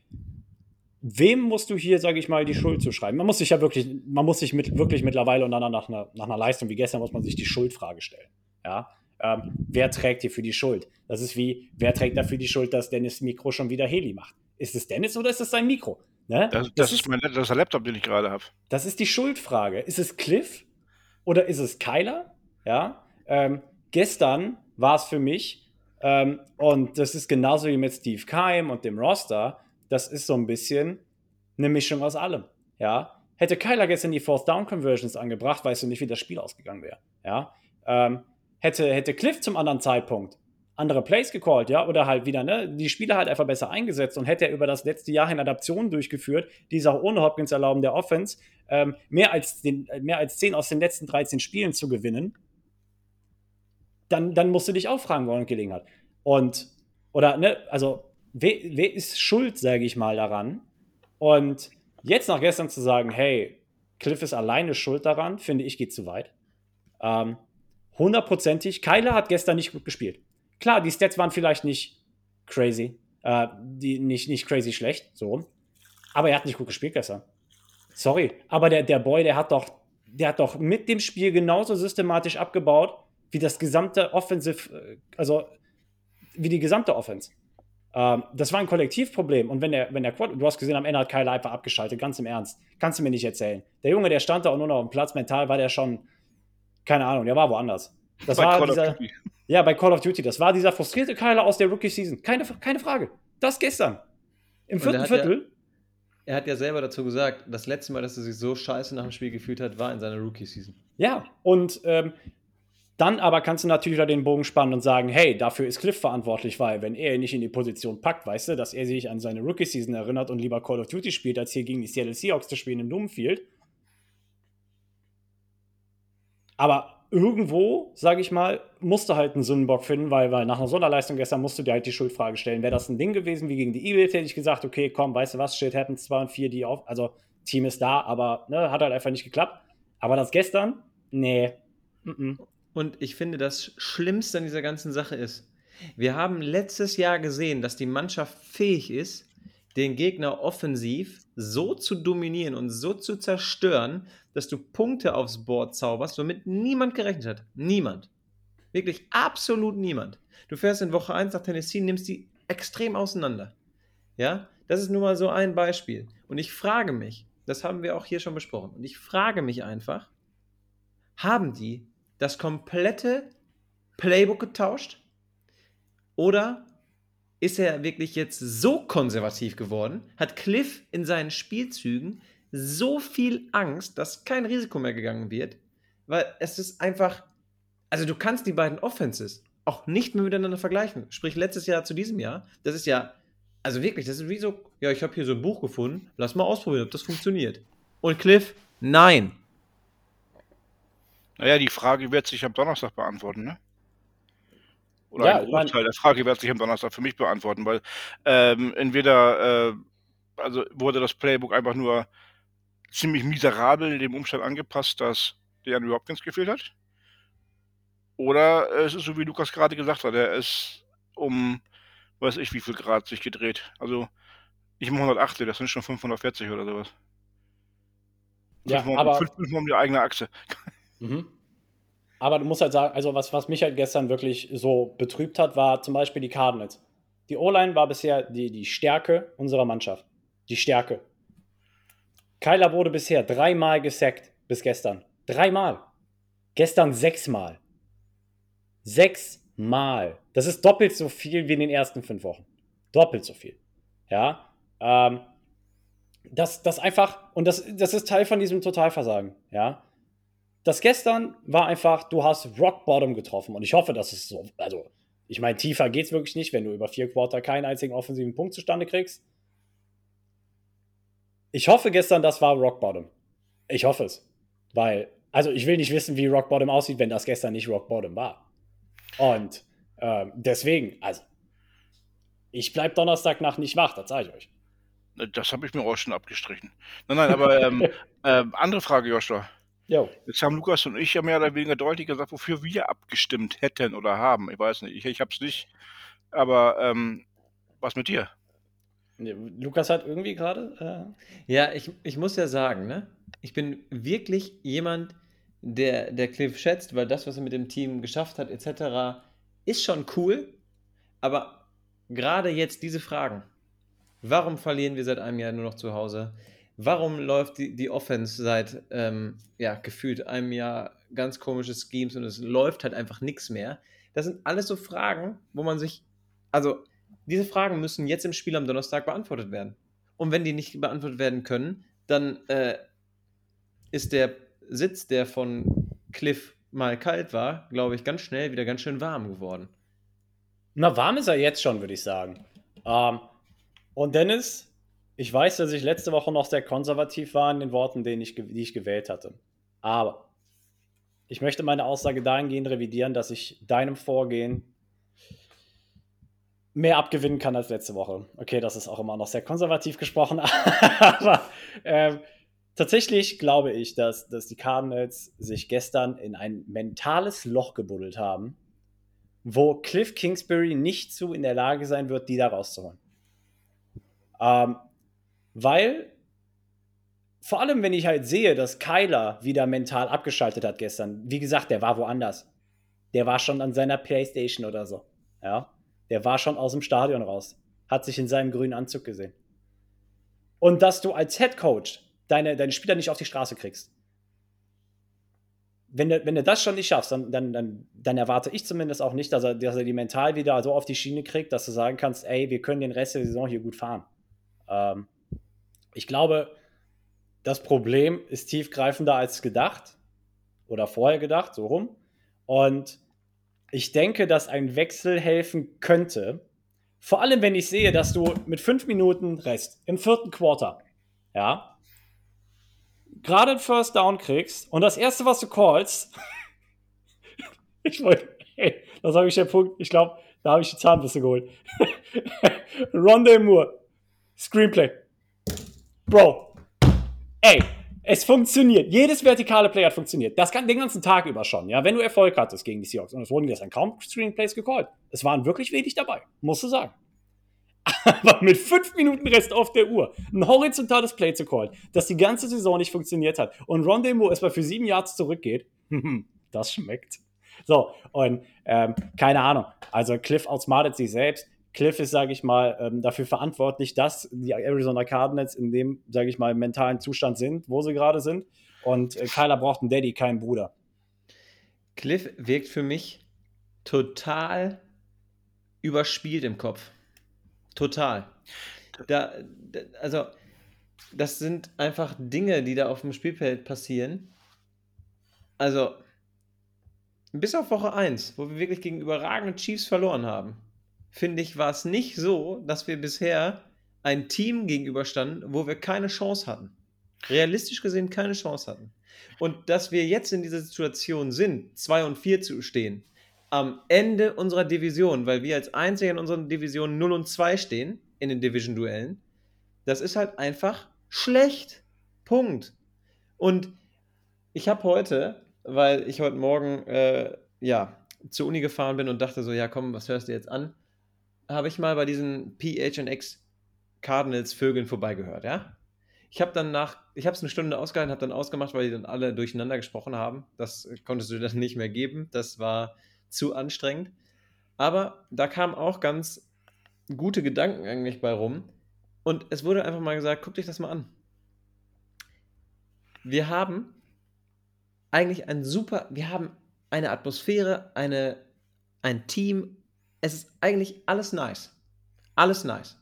wem musst du hier, sage ich mal, die Schuld zuschreiben? Man muss sich ja wirklich, man muss sich mit, wirklich mittlerweile und dann nach einer, nach einer Leistung wie gestern muss man sich die Schuldfrage stellen. Ja, ähm, wer trägt hier für die Schuld? Das ist wie, wer trägt dafür die Schuld, dass Dennis Mikro schon wieder Heli macht? Ist es Dennis oder ist es sein Mikro? Ne? Das, das, das, ist mein das ist Laptop, den ich gerade habe. Das ist die Schuldfrage. Ist es Cliff oder ist es Kyler? Ja. Ähm, gestern war es für mich, ähm, und das ist genauso wie mit Steve Keim und dem Roster, das ist so ein bisschen eine Mischung aus allem. Ja. Hätte Kyler gestern die Fourth Down Conversions angebracht, weißt du nicht, wie das Spiel ausgegangen wäre. Ja. Ähm, hätte, hätte Cliff zum anderen Zeitpunkt andere Plays gecallt, ja, oder halt wieder, ne, die Spieler halt einfach besser eingesetzt und hätte er über das letzte Jahr hin Adaptionen durchgeführt, die es auch ohne Hopkins erlauben, der Offense, ähm, mehr, als den, mehr als 10 aus den letzten 13 Spielen zu gewinnen, dann, dann musst du dich auch fragen, woran gelegen hat. Und, oder, ne, also, wer, wer ist schuld, sage ich mal, daran? Und jetzt nach gestern zu sagen, hey, Cliff ist alleine schuld daran, finde ich, geht zu weit. Ähm, hundertprozentig. Kyler hat gestern nicht gut gespielt. Klar, die Stats waren vielleicht nicht crazy, äh, die, nicht, nicht crazy schlecht, so. Aber er hat nicht gut gespielt gestern. Sorry, aber der, der Boy, der hat doch, der hat doch mit dem Spiel genauso systematisch abgebaut, wie das gesamte Offensive, äh, also wie die gesamte Offense. Ähm, das war ein Kollektivproblem. Und wenn der, wenn der Quad, du hast gesehen, am Ende hat Kyler einfach abgeschaltet, ganz im Ernst. Kannst du mir nicht erzählen. Der Junge, der stand da und nur noch dem Platz, mental war der schon, keine Ahnung, der war woanders. Das bei war Call dieser, ja, bei Call of Duty. Das war dieser frustrierte Kyler aus der Rookie-Season. Keine, keine Frage. Das gestern. Im vierten Viertel. Ja, er hat ja selber dazu gesagt, das letzte Mal, dass er sich so scheiße nach dem Spiel gefühlt hat, war in seiner Rookie-Season. Ja, und ähm, dann aber kannst du natürlich wieder den Bogen spannen und sagen, hey, dafür ist Cliff verantwortlich, weil wenn er ihn nicht in die Position packt, weißt du, dass er sich an seine Rookie-Season erinnert und lieber Call of Duty spielt, als hier gegen die Seattle Seahawks zu spielen im Doomfield. Aber irgendwo, sage ich mal, musste halt einen Sündenbock finden, weil, weil nach einer Sonderleistung gestern musst du dir halt die Schuldfrage stellen. Wäre das ein Ding gewesen wie gegen die Eagles, hätte ich gesagt, okay, komm, weißt du was, shit happens, 2 und 4, die auf, also Team ist da, aber ne, hat halt einfach nicht geklappt. Aber das gestern, nee. Und ich finde, das Schlimmste an dieser ganzen Sache ist, wir haben letztes Jahr gesehen, dass die Mannschaft fähig ist, den Gegner offensiv so zu dominieren und so zu zerstören, dass du Punkte aufs Board zauberst, womit niemand gerechnet hat. Niemand. Wirklich absolut niemand. Du fährst in Woche 1 nach Tennessee, nimmst die extrem auseinander. Ja, das ist nur mal so ein Beispiel. Und ich frage mich, das haben wir auch hier schon besprochen, und ich frage mich einfach, haben die das komplette Playbook getauscht? Oder ist er wirklich jetzt so konservativ geworden, hat Cliff in seinen Spielzügen so viel Angst, dass kein Risiko mehr gegangen wird, weil es ist einfach, also du kannst die beiden Offenses auch nicht mehr miteinander vergleichen. Sprich, letztes Jahr zu diesem Jahr, das ist ja, also wirklich, das ist wie so, ja, ich habe hier so ein Buch gefunden, lass mal ausprobieren, ob das funktioniert. Und Cliff, nein. Naja, die Frage wird sich am Donnerstag beantworten, ne? Oder ja, ein Großteil der Frage wird sich am Donnerstag für mich beantworten, weil ähm, entweder, äh, also wurde das Playbook einfach nur ziemlich miserabel dem Umstand angepasst, dass der Andrew Hopkins gefehlt hat. Oder es ist so, wie Lukas gerade gesagt hat, er ist um, weiß ich, wie viel Grad sich gedreht. Also nicht um 180, das sind schon 540 oder sowas. Ja, fünfmal, aber, fünfmal um die eigene Achse. Mhm. Aber du musst halt sagen, also was, was mich halt gestern wirklich so betrübt hat, war zum Beispiel die Cardinals. Die O-Line war bisher die, die Stärke unserer Mannschaft. Die Stärke. Kyler wurde bisher dreimal gesackt bis gestern. Dreimal. Gestern sechsmal. Sechsmal. Das ist doppelt so viel wie in den ersten fünf Wochen. Doppelt so viel. Ja. Ähm, das, das einfach, und das, das ist Teil von diesem Totalversagen. Ja. Das gestern war einfach, du hast Rock Bottom getroffen. Und ich hoffe, dass es so, also, ich meine, tiefer geht es wirklich nicht, wenn du über vier Quarter keinen einzigen offensiven Punkt zustande kriegst. Ich hoffe gestern, das war Rock Bottom. Ich hoffe es. Weil, also ich will nicht wissen, wie Rock Bottom aussieht, wenn das gestern nicht Rock Bottom war. Und ähm, deswegen, also, ich bleibe Donnerstagnacht nicht wach, das sage ich euch. Das habe ich mir auch schon abgestrichen. Nein, nein, aber ähm, ähm, andere Frage, Joshua. Jo. Jetzt haben Lukas und ich ja mehr oder weniger deutlich gesagt, wofür wir abgestimmt hätten oder haben. Ich weiß nicht, ich, ich habe es nicht. Aber ähm, was mit dir? Lukas hat irgendwie gerade. Äh ja, ich, ich muss ja sagen, ne? Ich bin wirklich jemand, der, der Cliff schätzt, weil das, was er mit dem Team geschafft hat, etc., ist schon cool. Aber gerade jetzt diese Fragen. Warum verlieren wir seit einem Jahr nur noch zu Hause? Warum läuft die, die Offense seit ähm, ja, gefühlt einem Jahr ganz komische Schemes und es läuft halt einfach nichts mehr? Das sind alles so Fragen, wo man sich, also diese Fragen müssen jetzt im Spiel am Donnerstag beantwortet werden. Und wenn die nicht beantwortet werden können, dann äh, ist der Sitz, der von Cliff mal kalt war, glaube ich, ganz schnell wieder ganz schön warm geworden. Na, warm ist er jetzt schon, würde ich sagen. Ähm, und Dennis, ich weiß, dass ich letzte Woche noch sehr konservativ war in den Worten, die ich, die ich gewählt hatte. Aber ich möchte meine Aussage dahingehend revidieren, dass ich deinem Vorgehen mehr abgewinnen kann als letzte Woche. Okay, das ist auch immer noch sehr konservativ gesprochen, aber ähm, tatsächlich glaube ich, dass, dass die Cardinals sich gestern in ein mentales Loch gebuddelt haben, wo Cliff Kingsbury nicht zu in der Lage sein wird, die da rauszuholen. Ähm, weil, vor allem wenn ich halt sehe, dass Kyler wieder mental abgeschaltet hat gestern, wie gesagt, der war woanders. Der war schon an seiner Playstation oder so. Ja. Der war schon aus dem Stadion raus. Hat sich in seinem grünen Anzug gesehen. Und dass du als Head Coach deine, deine Spieler nicht auf die Straße kriegst. Wenn du, wenn du das schon nicht schaffst, dann, dann, dann, dann erwarte ich zumindest auch nicht, dass er, dass er die mental wieder so auf die Schiene kriegt, dass du sagen kannst, ey, wir können den Rest der Saison hier gut fahren. Ähm, ich glaube, das Problem ist tiefgreifender als gedacht oder vorher gedacht, so rum. Und ich denke, dass ein Wechsel helfen könnte. Vor allem, wenn ich sehe, dass du mit fünf Minuten Rest im vierten Quarter, ja, gerade ein First Down kriegst und das erste, was du callst, ich wollte, hey, das habe ich der Punkt, ich glaube, da habe ich die Zahnbürste geholt. Rondé Moore, Screenplay. Bro, ey, es funktioniert. Jedes vertikale Play hat funktioniert. Das kann den ganzen Tag über schon. Ja, wenn du Erfolg hattest gegen die Seahawks. Und es wurden gestern kaum Screenplays gecallt. Es waren wirklich wenig dabei, musst du sagen. Aber mit fünf Minuten Rest auf der Uhr ein horizontales Play zu callen, das die ganze Saison nicht funktioniert hat und Ron erstmal für sieben Yards zurückgeht, das schmeckt. So, und ähm, keine Ahnung. Also Cliff outsmartet sich selbst. Cliff ist, sage ich mal, ähm, dafür verantwortlich, dass die Arizona Cardinals in dem, sage ich mal, mentalen Zustand sind, wo sie gerade sind. Und äh, Kyler braucht einen Daddy, keinen Bruder. Cliff wirkt für mich total überspielt im Kopf. Total. Da, also, das sind einfach Dinge, die da auf dem Spielfeld passieren. Also, bis auf Woche 1, wo wir wirklich gegen überragende Chiefs verloren haben finde ich, war es nicht so, dass wir bisher ein Team gegenüberstanden, wo wir keine Chance hatten. Realistisch gesehen keine Chance hatten. Und dass wir jetzt in dieser Situation sind, 2 und 4 zu stehen, am Ende unserer Division, weil wir als Einzige in unseren Divisionen 0 und 2 stehen, in den Division-Duellen, das ist halt einfach schlecht. Punkt. Und ich habe heute, weil ich heute Morgen äh, ja, zur Uni gefahren bin und dachte so, ja komm, was hörst du jetzt an? Habe ich mal bei diesen PHX Cardinals Vögeln vorbeigehört, ja? Ich habe dann nach, ich habe es eine Stunde ausgehalten, habe dann ausgemacht, weil die dann alle durcheinander gesprochen haben. Das konntest du dann nicht mehr geben. Das war zu anstrengend. Aber da kamen auch ganz gute Gedanken eigentlich bei rum. Und es wurde einfach mal gesagt, guck dich das mal an. Wir haben eigentlich ein super, wir haben eine Atmosphäre, eine, ein Team. Es ist eigentlich alles nice. Alles nice.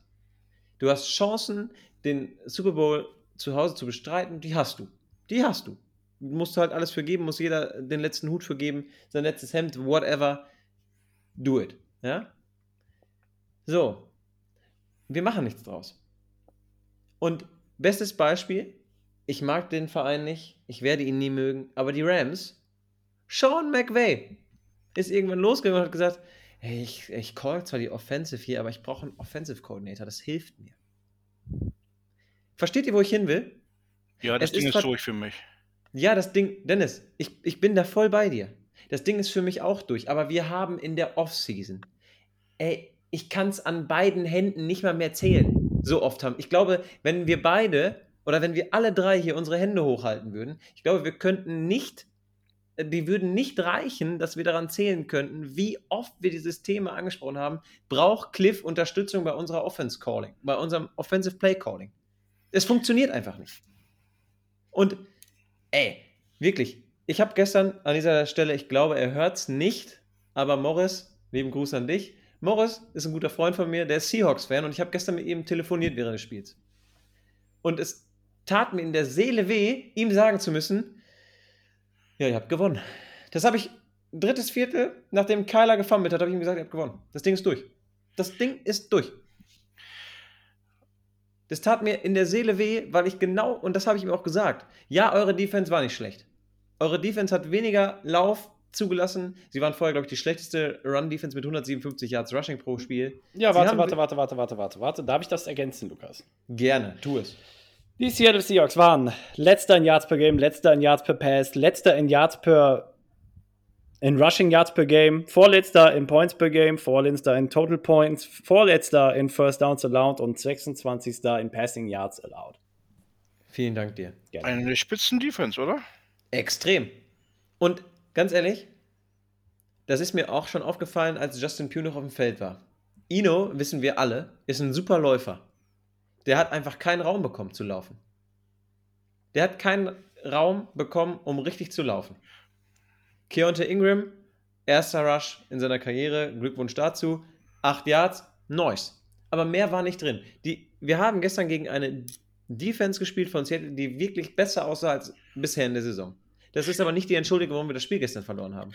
Du hast Chancen, den Super Bowl zu Hause zu bestreiten, die hast du. Die hast du. Du musst halt alles für geben, muss jeder den letzten Hut für geben, sein letztes Hemd, whatever. Do it. Ja? So. Wir machen nichts draus. Und bestes Beispiel, ich mag den Verein nicht, ich werde ihn nie mögen, aber die Rams, Sean McVay ist irgendwann losgegangen und hat gesagt, hey, ich, ich call zwar die Offensive hier, aber ich brauche einen Offensive Coordinator, das hilft mir. Versteht ihr, wo ich hin will? Ja, das Es Ding ist ist durch für mich. Ja, das Ding, Dennis, ich, ich bin da voll bei dir. Das Ding ist für mich auch durch, aber wir haben in der Offseason, ey, ich kann es an beiden Händen nicht mal mehr zählen. So oft haben. Ich glaube, wenn wir beide oder wenn wir alle drei hier unsere Hände hochhalten würden, ich glaube, wir könnten nicht, die würden nicht reichen, dass wir daran zählen könnten, wie oft wir dieses Thema angesprochen haben. Braucht Cliff Unterstützung bei unserer Offense Calling, bei unserem Offensive Play Calling? Es funktioniert einfach nicht. Und ey, wirklich, ich habe gestern an dieser Stelle, ich glaube, er hört es nicht, aber Morris, lieben Gruß an dich. Morris ist ein guter Freund von mir, der ist Seahawks-Fan und ich habe gestern mit ihm telefoniert während des Spiels. Und es tat mir in der Seele weh, ihm sagen zu müssen, ja, ihr habt gewonnen. Das habe ich drittes Viertel, nachdem Kyler gefummelt hat, habe ich ihm gesagt, ihr habt gewonnen. Das Ding ist durch. Das Ding ist durch. Das tat mir in der Seele weh, weil ich genau, und das habe ich ihm auch gesagt, ja, eure Defense war nicht schlecht. Eure Defense hat weniger Lauf zugelassen. Sie waren vorher, glaube ich, die schlechteste Run-Defense mit 157 Yards Rushing pro Spiel. Ja, warte, haben- warte, warte, warte, warte, warte, warte. Darf ich das ergänzen, Lukas? Gerne, tu es. Die Seattle Seahawks waren letzter in Yards per Game, letzter in Yards per Pass, letzter in Yards per in Rushing Yards per Game, vorletzter in Points per Game, vorletzter in Total Points, vorletzter in First Downs allowed und 26. in Passing Yards allowed. Vielen Dank dir. Gerne. Eine Spitzen-Defense, oder? Extrem. Und ganz ehrlich, das ist mir auch schon aufgefallen, als Justin Pugh noch auf dem Feld war. Ino, wissen wir alle, ist ein super Läufer. Der hat einfach keinen Raum bekommen zu laufen. Der hat keinen Raum bekommen, um richtig zu laufen. Keontae Ingram, erster Rush in seiner Karriere, Glückwunsch dazu. Acht Yards, nice. Aber mehr war nicht drin. Die, wir haben gestern gegen eine Defense gespielt von Seattle, die wirklich besser aussah als bisher in der Saison. Das ist aber nicht die Entschuldigung, warum wir das Spiel gestern verloren haben.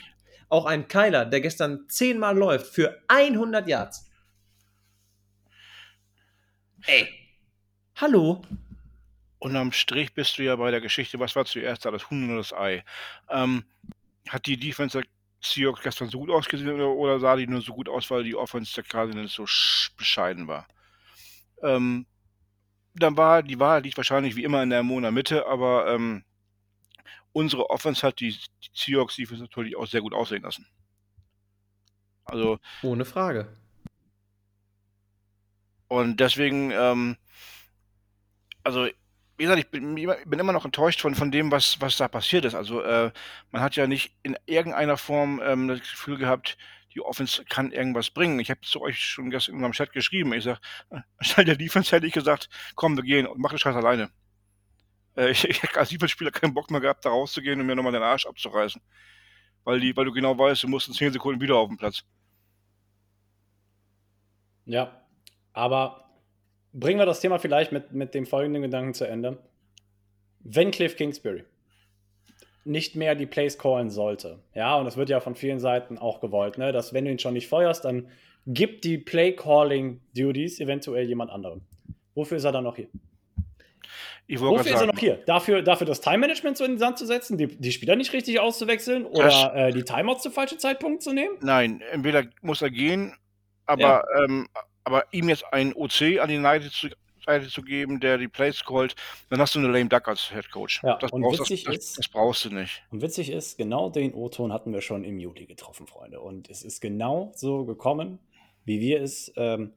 Auch ein Kyler, der gestern zehnmal läuft für 100 Yards. Ey. Hallo? Unterm Strich bist du ja bei der Geschichte, was war zuerst da, das Huhn oder das Ei? Ähm, hat die Defense der Seahawks gestern so gut ausgesehen oder, oder sah die nur so gut aus, weil die Offense der Cardinals so sch- bescheiden war? Ähm, dann war die Wahrheit liegt wahrscheinlich wie immer in der Mona Mitte, aber ähm, unsere Offense hat die, die Seahawks Defense natürlich auch sehr gut aussehen lassen. Also Ohne Frage. Und deswegen, ähm, also, wie gesagt, ich bin, bin immer noch enttäuscht von, von dem, was, was da passiert ist. Also, äh, man hat ja nicht in irgendeiner Form ähm, das Gefühl gehabt, die Offense kann irgendwas bringen. Ich habe zu euch schon gestern in unserem Chat geschrieben. Ich sage, anstelle der Defense hätte ich gesagt, komm, wir gehen und mach den Scheiß alleine. Äh, ich ich hätte als Defense-Spieler keinen Bock mehr gehabt, da rauszugehen und mir nochmal den Arsch abzureißen. Weil, die, weil du genau weißt, du musst in 10 Sekunden wieder auf den Platz. Ja, aber bringen wir das Thema vielleicht mit, mit dem folgenden Gedanken zu Ende. Wenn Cliff Kingsbury nicht mehr die Plays callen sollte, ja, und das wird ja von vielen Seiten auch gewollt, ne, dass wenn du ihn schon nicht feuerst, dann gibt die Play-Calling-Duties eventuell jemand anderem. Wofür ist er dann noch hier? Wofür gerade ist er sagen, noch hier? Dafür, dafür das Time-Management so in den Sand zu setzen, die, die Spieler nicht richtig auszuwechseln oder äh, die Timeouts zu falschen Zeitpunkten zu nehmen? Nein, entweder muss er gehen, aber, ähm, aber ihm jetzt ein OC an die Seite zu, Seite zu geben, der die Plays callt, dann hast du eine lame duck als Head Coach. Ja, das, und brauchst, witzig das, ist- das brauchst du nicht. Und witzig ist, genau den O-Ton hatten wir schon im Juli getroffen, Freunde. Und es ist genau so gekommen, wie wir es, ähm,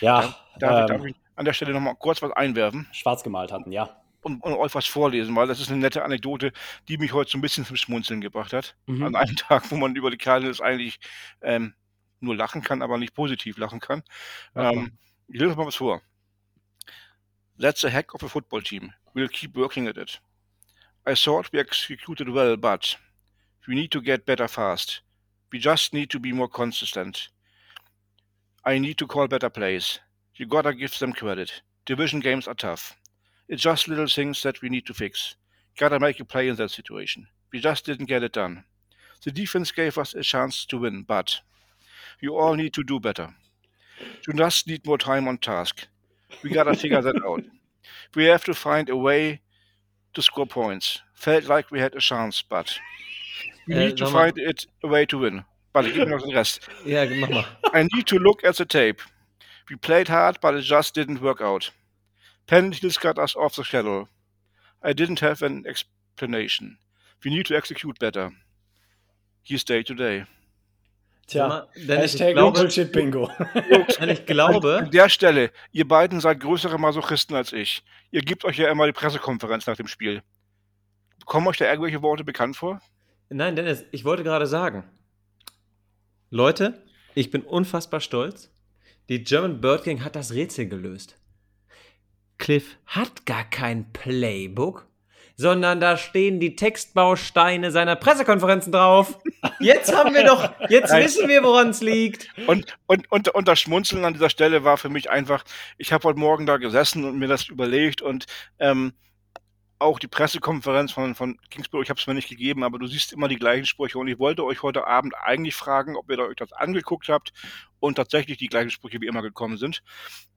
ja, Darf, ähm, darf ich an der Stelle nochmal kurz was einwerfen schwarz gemalt hatten, ja. und, und euch was vorlesen, weil das ist eine nette Anekdote, die mich heute so ein bisschen zum Schmunzeln gebracht hat. Mhm. An einem Tag, wo man über die Cardinals eigentlich ähm, nur lachen kann, aber nicht positiv lachen kann. Ähm, ich lese mal was vor. That's the hack of a football team. We'll keep working at it. I thought we executed well, but we need to get better fast. We just need to be more consistent. I need to call better plays. You gotta give them credit. Division games are tough. It's just little things that we need to fix. Gotta make a play in that situation. We just didn't get it done. The defense gave us a chance to win, but you all need to do better. You just need more time on task. We gotta figure that out. We have to find a way to score points. Felt like we had a chance, but we Äh, need to mal. find it a way to win. But gib mir noch den Rest. Ja, mach mal. I need to look at the tape. We played hard, but it just didn't work out. Penalties got us off the schedule. I didn't have an explanation. We need to execute better. Here's day today. Tja, mal, Dennis, ich Hashtag glaube, Bullshit Bingo. Nein, ich glaube, An der Stelle, ihr beiden seid größere Masochisten als ich. Ihr gebt euch ja immer die Pressekonferenz nach dem Spiel. Kommen euch da irgendwelche Worte bekannt vor? Nein, Dennis, ich wollte gerade sagen. Leute, ich bin unfassbar stolz. Die German Bird Gang hat das Rätsel gelöst. Cliff hat gar kein Playbook, sondern da stehen die Textbausteine seiner Pressekonferenzen drauf. Jetzt haben wir doch, jetzt wissen wir, woran es liegt. Und, und, und, und das Schmunzeln an dieser Stelle war für mich einfach, ich habe heute Morgen da gesessen und mir das überlegt und ähm, auch die Pressekonferenz von, von Kingsborough, ich habe es mir nicht gegeben, aber du siehst immer die gleichen Sprüche und ich wollte euch heute Abend eigentlich fragen, ob ihr da euch das angeguckt habt und tatsächlich die gleichen Sprüche wie immer gekommen sind.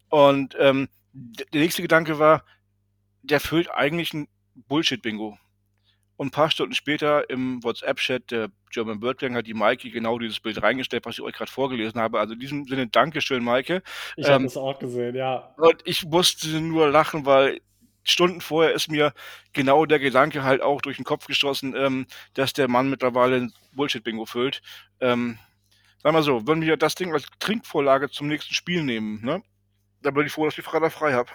Und ähm, der nächste Gedanke war, der füllt eigentlich ein Bullshit-Bingo. Und ein paar Stunden später im WhatsApp-Chat der German Bird Gang hat die Maike genau dieses Bild reingestellt, was ich euch gerade vorgelesen habe. Also in diesem Sinne, Dankeschön, Maike. Ich habe Ähm, das auch gesehen, ja. Und ich musste nur lachen, weil Stunden vorher ist mir genau der Gedanke halt auch durch den Kopf geschossen, ähm, dass der Mann mittlerweile ein Bullshit-Bingo füllt. Ähm, sag mal so, wenn wir das Ding als Trinkvorlage zum nächsten Spiel nehmen, ne? Dann bin ich froh, dass ich Freitag frei habe.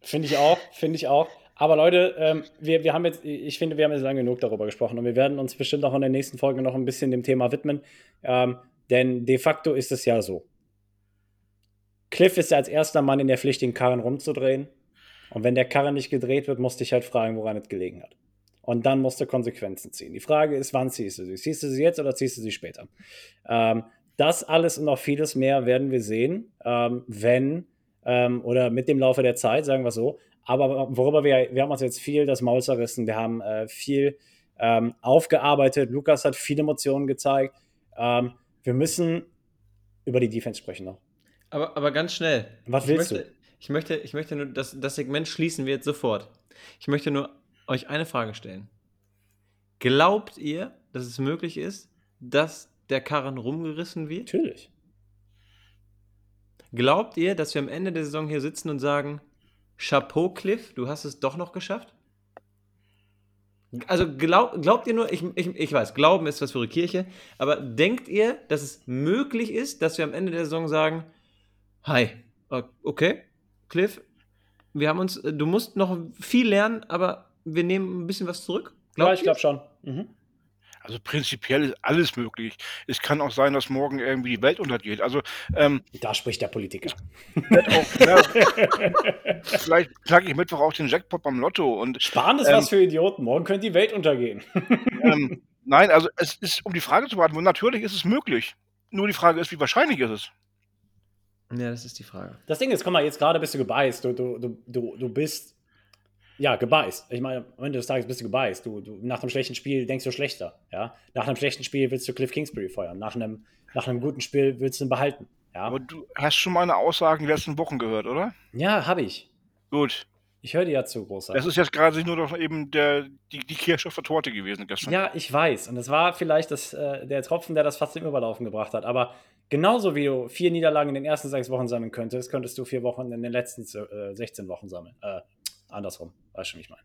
Finde ich auch, finde ich auch. Aber Leute, ähm, wir, wir haben jetzt, ich finde, wir haben jetzt lange genug darüber gesprochen und wir werden uns bestimmt auch in der nächsten Folge noch ein bisschen dem Thema widmen. Ähm, denn de facto ist es ja so. Cliff ist ja als erster Mann in der Pflicht, den Karren rumzudrehen. Und wenn der Karren nicht gedreht wird, musste ich halt fragen, woran es gelegen hat. Und dann musst du Konsequenzen ziehen. Die Frage ist, wann ziehst du sie? Ziehst du sie jetzt oder ziehst du sie später? Ähm, das alles und noch vieles mehr werden wir sehen, ähm, wenn ähm, oder mit dem Laufe der Zeit, sagen wir so. Aber worüber wir, wir haben uns jetzt viel das Maul zerrissen, wir haben äh, viel ähm, aufgearbeitet. Lukas hat viele Emotionen gezeigt. Ähm, wir müssen über die Defense sprechen noch. Aber, aber ganz schnell. Was ich willst möchte, Ich möchte, ich möchte nur, das, das Segment schließen wir jetzt sofort. Ich möchte nur euch eine Frage stellen. Glaubt ihr, dass es möglich ist, dass der Karren rumgerissen wird? Natürlich. Glaubt ihr, dass wir am Ende der Saison hier sitzen und sagen, Chapeau, Cliff, du hast es doch noch geschafft? Also glaub, glaubt ihr nur, ich, ich, ich weiß, Glauben ist was für die Kirche, aber denkt ihr, dass es möglich ist, dass wir am Ende der Saison sagen, hi, okay, Cliff, wir haben uns, du musst noch viel lernen, aber wir nehmen ein bisschen was zurück? Ja, Glaubt ich ihr? glaube schon. Mhm. Also prinzipiell ist alles möglich. Es kann auch sein, dass morgen irgendwie die Welt untergeht. Also ähm, Da spricht der Politiker. auch, ja, vielleicht knacke ich Mittwoch auch den Jackpot beim Lotto und Sparen ist Ähm, was für Idioten. Morgen könnte die Welt untergehen. ähm, nein, also es ist, um die Frage zu beantworten, natürlich ist es möglich. Nur die Frage ist, wie wahrscheinlich ist es? Ja, das ist die Frage. Das Ding ist, guck mal, jetzt gerade bist du gebeißt. Du, du, du, du, du bist ja gebeißt. Ich meine, am Ende des Tages bist du gebeißt. Du, du, nach einem schlechten Spiel denkst du schlechter. Ja? Nach einem schlechten Spiel willst du Cliff Kingsbury feuern. Nach einem, nach einem guten Spiel willst du ihn behalten. Ja, Aber du hast schon meine Aussagen die letzten Wochen gehört, oder? ja habe ich. Gut. Ich höre dir ja zu, großer. Das ist jetzt gerade nur noch eben der, die, die Kirsche auf der Torte gewesen gestern. Ja, ich weiß. Und es war vielleicht das, äh, der Tropfen, der das fast zum Überlaufen gebracht hat. Aber genauso wie du vier Niederlagen in den ersten sechs Wochen sammeln könntest, könntest du vier Wochen in den letzten äh, 16 Wochen sammeln. Äh, andersrum. Weißt du, wie ich meine?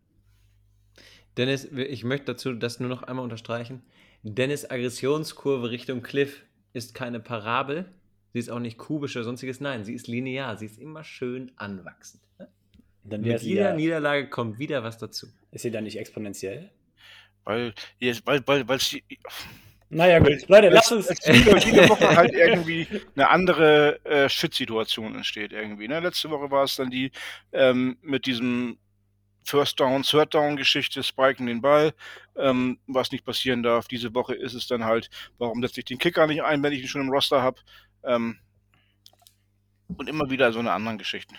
Dennis, ich möchte dazu das nur noch einmal unterstreichen. Dennis Aggressionskurve Richtung Cliff ist keine Parabel. Sie ist auch nicht kubisch oder sonstiges. Nein, sie ist linear. Sie ist immer schön anwachsend. Dann Mit jeder ja, Niederlage kommt wieder was dazu. ist sie dann nicht exponentiell? Weil, weil, weil, weil die, Naja, gut. Leute, lass uns. jede, jede Woche halt irgendwie eine andere äh, Shit-Situation entsteht irgendwie. Ne? Letzte Woche war es dann die ähm, mit diesem First Down, Third Down Geschichte, spiken den Ball, ähm, was nicht passieren darf. Diese Woche ist es dann halt, warum setze ich den Kicker nicht ein, wenn ich ihn schon im Roster habe? Ähm, und immer wieder so eine anderen Geschichten.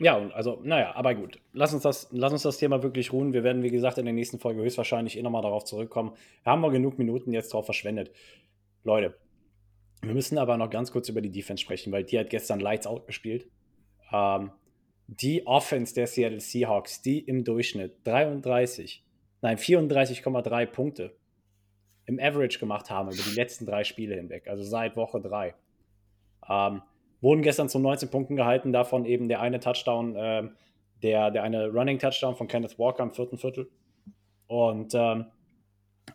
Ja, und also, naja, aber gut. Lass uns, das, lass uns das Thema wirklich ruhen. Wir werden, wie gesagt, in der nächsten Folge höchstwahrscheinlich eh nochmal darauf zurückkommen. Wir haben wir genug Minuten jetzt drauf verschwendet. Leute, wir müssen aber noch ganz kurz über die Defense sprechen, weil die hat gestern Lights Out gespielt. Ähm, die Offense der Seattle Seahawks, die im Durchschnitt 33, nein, 34,3 Punkte im Average gemacht haben über die letzten drei Spiele hinweg, also seit Woche 3. Ähm, wurden gestern zu 19 Punkten gehalten, davon eben der eine Touchdown, ähm, der, der eine Running Touchdown von Kenneth Walker im vierten Viertel. Und ähm,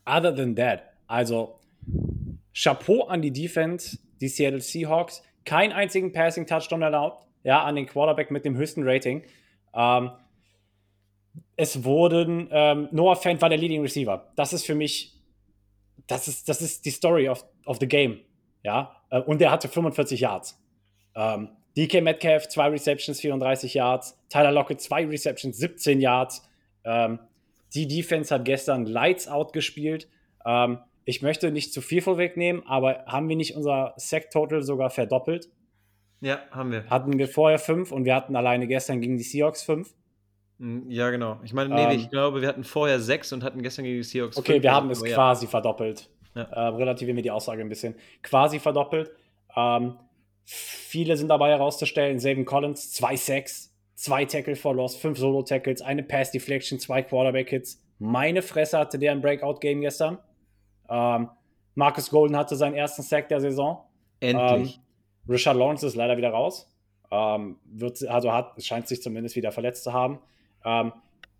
other than that, also Chapeau an die Defense, die Seattle Seahawks, keinen einzigen Passing Touchdown erlaubt, ja, an den Quarterback mit dem höchsten Rating. Ähm, es wurden, ähm, Noah Fant war der Leading Receiver. Das ist für mich, das ist, das ist die Story of, of the game, ja, äh, und der hatte 45 Yards. Ähm, DK Metcalf, zwei Receptions, 34 Yards. Tyler Lockett, zwei Receptions, 17 Yards. Ähm, die Defense hat gestern Lights Out gespielt. Ähm, ich möchte nicht zu viel vorwegnehmen, aber haben wir nicht unser Sack-Total sogar verdoppelt? Ja, haben wir. Hatten wir vorher fünf und wir hatten alleine gestern gegen die Seahawks fünf. Mm, Ja, genau. Ich meine, nee, Ähm, ich glaube, wir hatten vorher sechs und hatten gestern gegen die Seahawks Okay, fünf, wir haben es aber ja. quasi verdoppelt. Ja. Äh, relativieren wir die Aussage ein bisschen. Quasi verdoppelt. Ähm, viele sind dabei herauszustellen. Zayvon Collins, zwei Sacks, zwei Tackle for Loss, fünf Solo-Tackles, eine Pass-Deflection, zwei Quarterback-Hits. Meine Fresse hatte der ein Breakout-Game gestern. Ähm, Marcus Golden hatte seinen ersten Sack der Saison. Endlich. Ähm, Richard Lawrence ist leider wieder raus. Ähm, wird, also hat, scheint sich zumindest wieder verletzt zu haben. Ähm,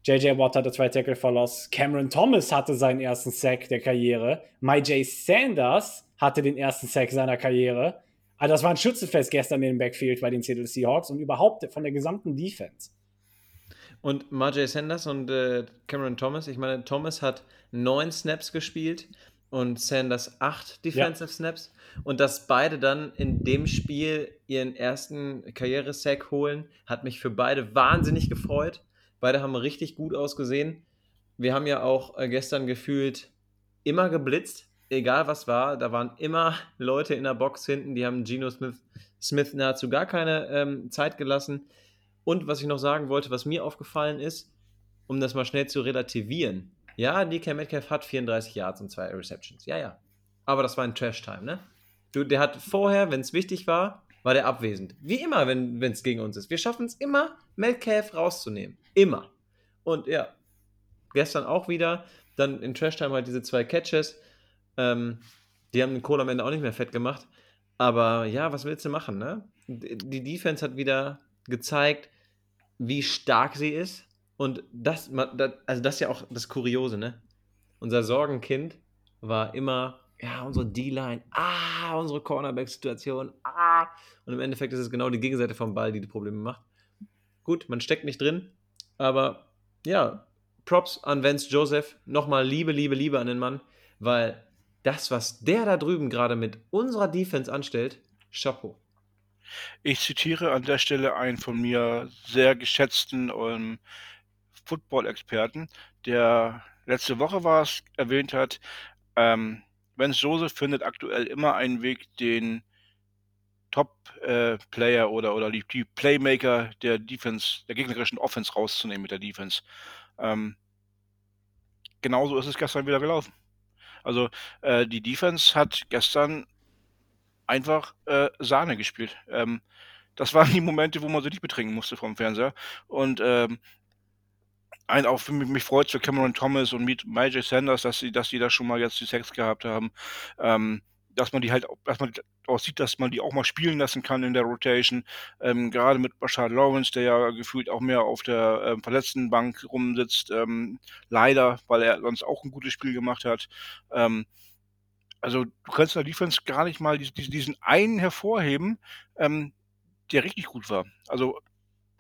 JJ Watt hatte zwei Tackle for Loss. Cameron Thomas hatte seinen ersten Sack der Karriere. MyJ Sanders hatte den ersten Sack seiner Karriere. Also das war ein Schützenfest gestern in dem Backfield bei den Seattle Seahawks und überhaupt von der gesamten Defense. Und Marjay Sanders und äh, Cameron Thomas, ich meine, Thomas hat neun Snaps gespielt und Sanders acht Defensive Snaps. Und dass beide dann in dem Spiel ihren ersten Karriere-Sack holen, hat mich für beide wahnsinnig gefreut. Beide haben richtig gut ausgesehen. Wir haben ja auch äh, gestern gefühlt immer geblitzt, egal was war. Da waren immer Leute in der Box hinten, die haben Geno Smith, Smith nahezu gar keine ähm, Zeit gelassen. Und was ich noch sagen wollte, was mir aufgefallen ist, um das mal schnell zu relativieren. Ja, DK Metcalf hat 34 Yards und zwei Receptions. Ja, ja. Aber das war ein Trash-Time, ne? Du, der hat vorher, wenn es wichtig war, war der abwesend. Wie immer, wenn es gegen uns ist. Wir schaffen es immer, Metcalf rauszunehmen. Immer. Und ja, gestern auch wieder. Dann in Trash-Time halt diese zwei Catches. Ähm, die haben den Kohl am Ende auch nicht mehr fett gemacht. Aber ja, was willst du machen, ne? Die Defense hat wieder gezeigt, wie stark sie ist. Und das, also das ist ja auch das Kuriose, ne? Unser Sorgenkind war immer, ja, unsere D-Line, ah, unsere Cornerback-Situation, ah. Und im Endeffekt ist es genau die Gegenseite vom Ball, die die Probleme macht. Gut, man steckt nicht drin, aber ja, Props an Vance Joseph. Nochmal Liebe, Liebe, Liebe an den Mann, weil das, was der da drüben gerade mit unserer Defense anstellt, Chapeau. Ich zitiere an der Stelle einen von mir sehr geschätzten ähm, Football-Experten, der letzte Woche war es, erwähnt hat, ähm, Vance Joseph findet aktuell immer einen Weg, den Top-Player oder, oder die, die Playmaker der Defense, der gegnerischen Offense rauszunehmen mit der Defense. Ähm, genauso ist es gestern wieder gelaufen. Also äh, die Defense hat gestern einfach äh, Sahne gespielt. Ähm, das waren die Momente, wo man sich nicht betrinken musste vom Fernseher. Und ähm, ein auch für mich, mich freut für Cameron Thomas und Major Sanders, dass sie, dass sie da schon mal jetzt die Sex gehabt haben. Ähm, dass man die halt, dass man auch sieht, dass man die auch mal spielen lassen kann in der Rotation. Ähm, gerade mit Bashard Lawrence, der ja gefühlt auch mehr auf der ähm, verletzten Bank rumsitzt. Ähm, leider, weil er sonst auch ein gutes Spiel gemacht hat. Ähm, also du kannst in der Defense gar nicht mal diesen, diesen einen hervorheben, ähm, der richtig gut war. Also,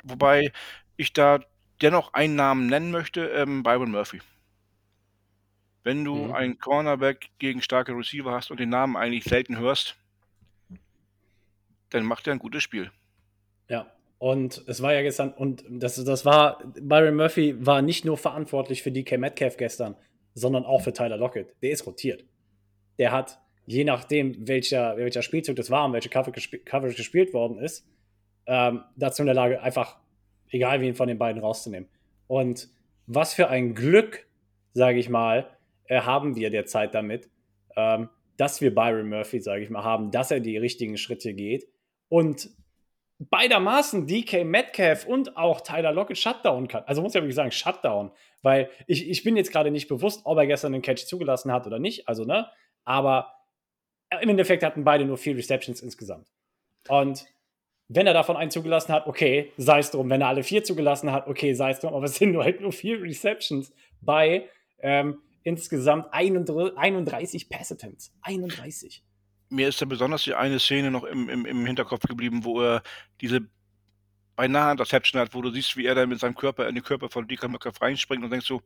wobei ich da dennoch einen Namen nennen möchte, ähm, Byron Murphy. Wenn du mhm. einen Cornerback gegen starke Receiver hast und den Namen eigentlich selten hörst, dann macht er ein gutes Spiel. Ja, und es war ja gestern, und das, das war, Byron Murphy war nicht nur verantwortlich für DK Metcalf gestern, sondern auch für Tyler Lockett. Der ist rotiert. Der hat, je nachdem, welcher, welcher Spielzug das war und welche Coverage gespielt worden ist, ähm, dazu in der Lage, einfach egal wen von den beiden rauszunehmen. Und was für ein Glück, sage ich mal, äh, haben wir derzeit damit, ähm, dass wir Byron Murphy, sage ich mal, haben, dass er die richtigen Schritte geht und beidermaßen DK Metcalf und auch Tyler Lockett Shutdown kann. Also muss ich wirklich sagen, Shutdown, weil ich, ich bin jetzt gerade nicht bewusst, ob er gestern den Catch zugelassen hat oder nicht, also ne, aber im Endeffekt hatten beide nur vier Receptions insgesamt. Und wenn er davon einen zugelassen hat, okay, sei es drum. Wenn er alle vier zugelassen hat, okay, sei es drum. Aber es sind nur halt nur vier Receptions bei ähm, insgesamt 31 Pass Attempts. 31. Mir ist da besonders die eine Szene noch im, im, im Hinterkopf geblieben, wo er diese beinahe Interception hat, wo du siehst, wie er da mit seinem Körper in den Körper von DK Metcalf reinspringt und denkst so,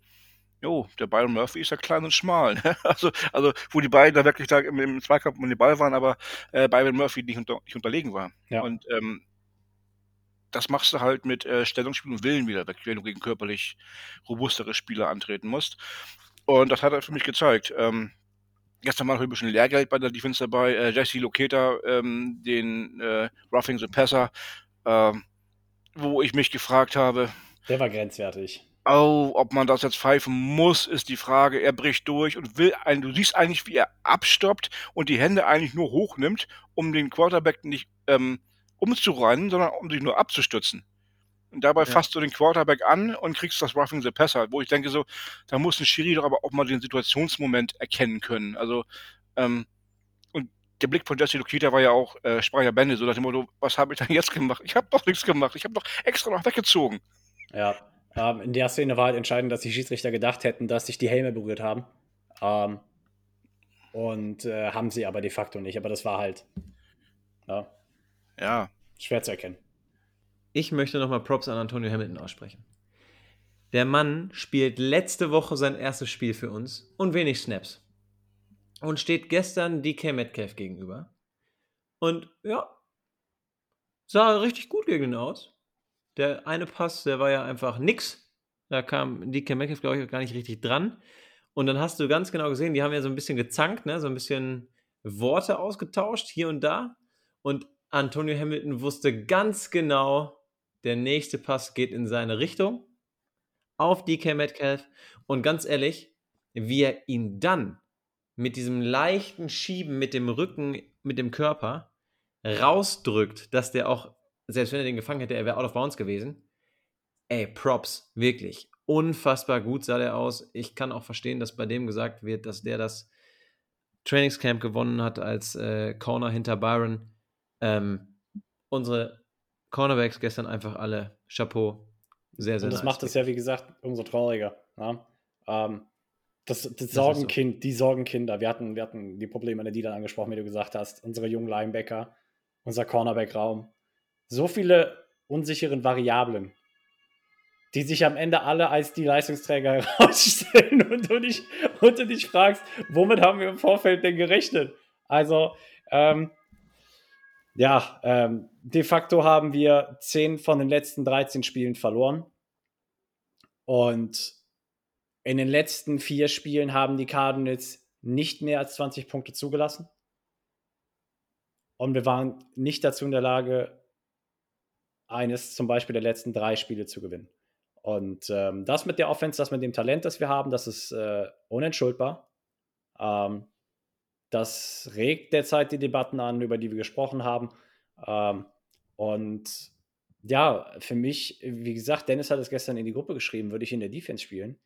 jo, der Byron Murphy ist ja klein und schmal. Ne? Also, also, wo die beiden da wirklich da im, im Zweikampf um den Ball waren, aber äh, Byron Murphy nicht, unter, nicht unterlegen war. Ja. Und ähm, das machst du halt mit äh, Stellungsspiel und Willen wieder weg, wenn du gegen körperlich robustere Spieler antreten musst. Und das hat er für mich gezeigt. Ähm, gestern war noch ein bisschen Lehrgeld bei der Defense dabei. Äh, Jesse Loketa, ähm, den äh, Roughing the Passer, äh, wo ich mich gefragt habe. Der war grenzwertig. Oh, ob man das jetzt pfeifen muss, ist die Frage. Er bricht durch und will ein, du siehst eigentlich, wie er abstoppt und die Hände eigentlich nur hochnimmt, um den Quarterback nicht ähm, umzurennen, sondern um sich nur abzustützen. Und dabei ja. fasst du den Quarterback an und kriegst das Roughing the Passer, wo ich denke so, da muss ein Schiri doch aber auch mal den Situationsmoment erkennen können. Also, ähm, und der Blick von Jesse Lukita war ja auch, äh, sprach ja Bände, so nach dem Motto, was habe ich denn jetzt gemacht? Ich habe doch nichts gemacht, ich habe doch extra noch weggezogen. Ja, ähm, in der Szene war halt entscheidend, dass die Schiedsrichter gedacht hätten, dass sich die Helme berührt haben. Ähm, und äh, haben sie aber de facto nicht. Aber das war halt ja, ja. schwer zu erkennen. Ich möchte nochmal Props an Antonio Hamilton aussprechen. Der Mann spielt letzte Woche sein erstes Spiel für uns und wenig Snaps. Und steht gestern DK Metcalf gegenüber. Und ja, sah richtig gut gegen ihn aus. Der eine Pass, der war ja einfach nix. Da kam DK Metcalf, glaube ich, gar nicht richtig dran. Und dann hast du ganz genau gesehen, die haben ja so ein bisschen gezankt, ne? so ein bisschen Worte ausgetauscht hier und da. Und Antonio Hamilton wusste ganz genau, der nächste Pass geht in seine Richtung auf DK Metcalf. Und ganz ehrlich, wie er ihn dann mit diesem leichten Schieben mit dem Rücken, mit dem Körper rausdrückt, dass der auch selbst wenn er den gefangen hätte, er wäre out of bounds gewesen. Ey, Props, wirklich. Unfassbar gut sah der aus. Ich kann auch verstehen, dass bei dem gesagt wird, dass der das Trainingscamp gewonnen hat als äh, Corner hinter Byron. Ähm, unsere Cornerbacks gestern einfach alle Chapeau. Sehr, sehr Und das nice. macht es ja, wie gesagt, umso trauriger. Ja? Ähm, das, das, das Sorgenkind, so. die Sorgenkinder. Wir hatten, wir hatten die Probleme der D-Line angesprochen, wie du gesagt hast. Unsere jungen Linebacker, unser Cornerback-Raum so viele unsichere Variablen, die sich am Ende alle als die Leistungsträger herausstellen und du dich, und du dich fragst, womit haben wir im Vorfeld denn gerechnet? Also, ähm, ja, ähm, de facto haben wir 10 von den letzten 13 Spielen verloren. Und in den letzten vier Spielen haben die Cardinals nicht mehr als 20 Punkte zugelassen. Und wir waren nicht dazu in der Lage, eines zum Beispiel der letzten drei Spiele zu gewinnen. Und ähm, das mit der Offense, das mit dem Talent, das wir haben, das ist äh, unentschuldbar. Ähm, das regt derzeit die Debatten an, über die wir gesprochen haben. Ähm, Und ja, für mich, wie gesagt, Dennis hat es gestern in die Gruppe geschrieben, würde ich in der Defense spielen.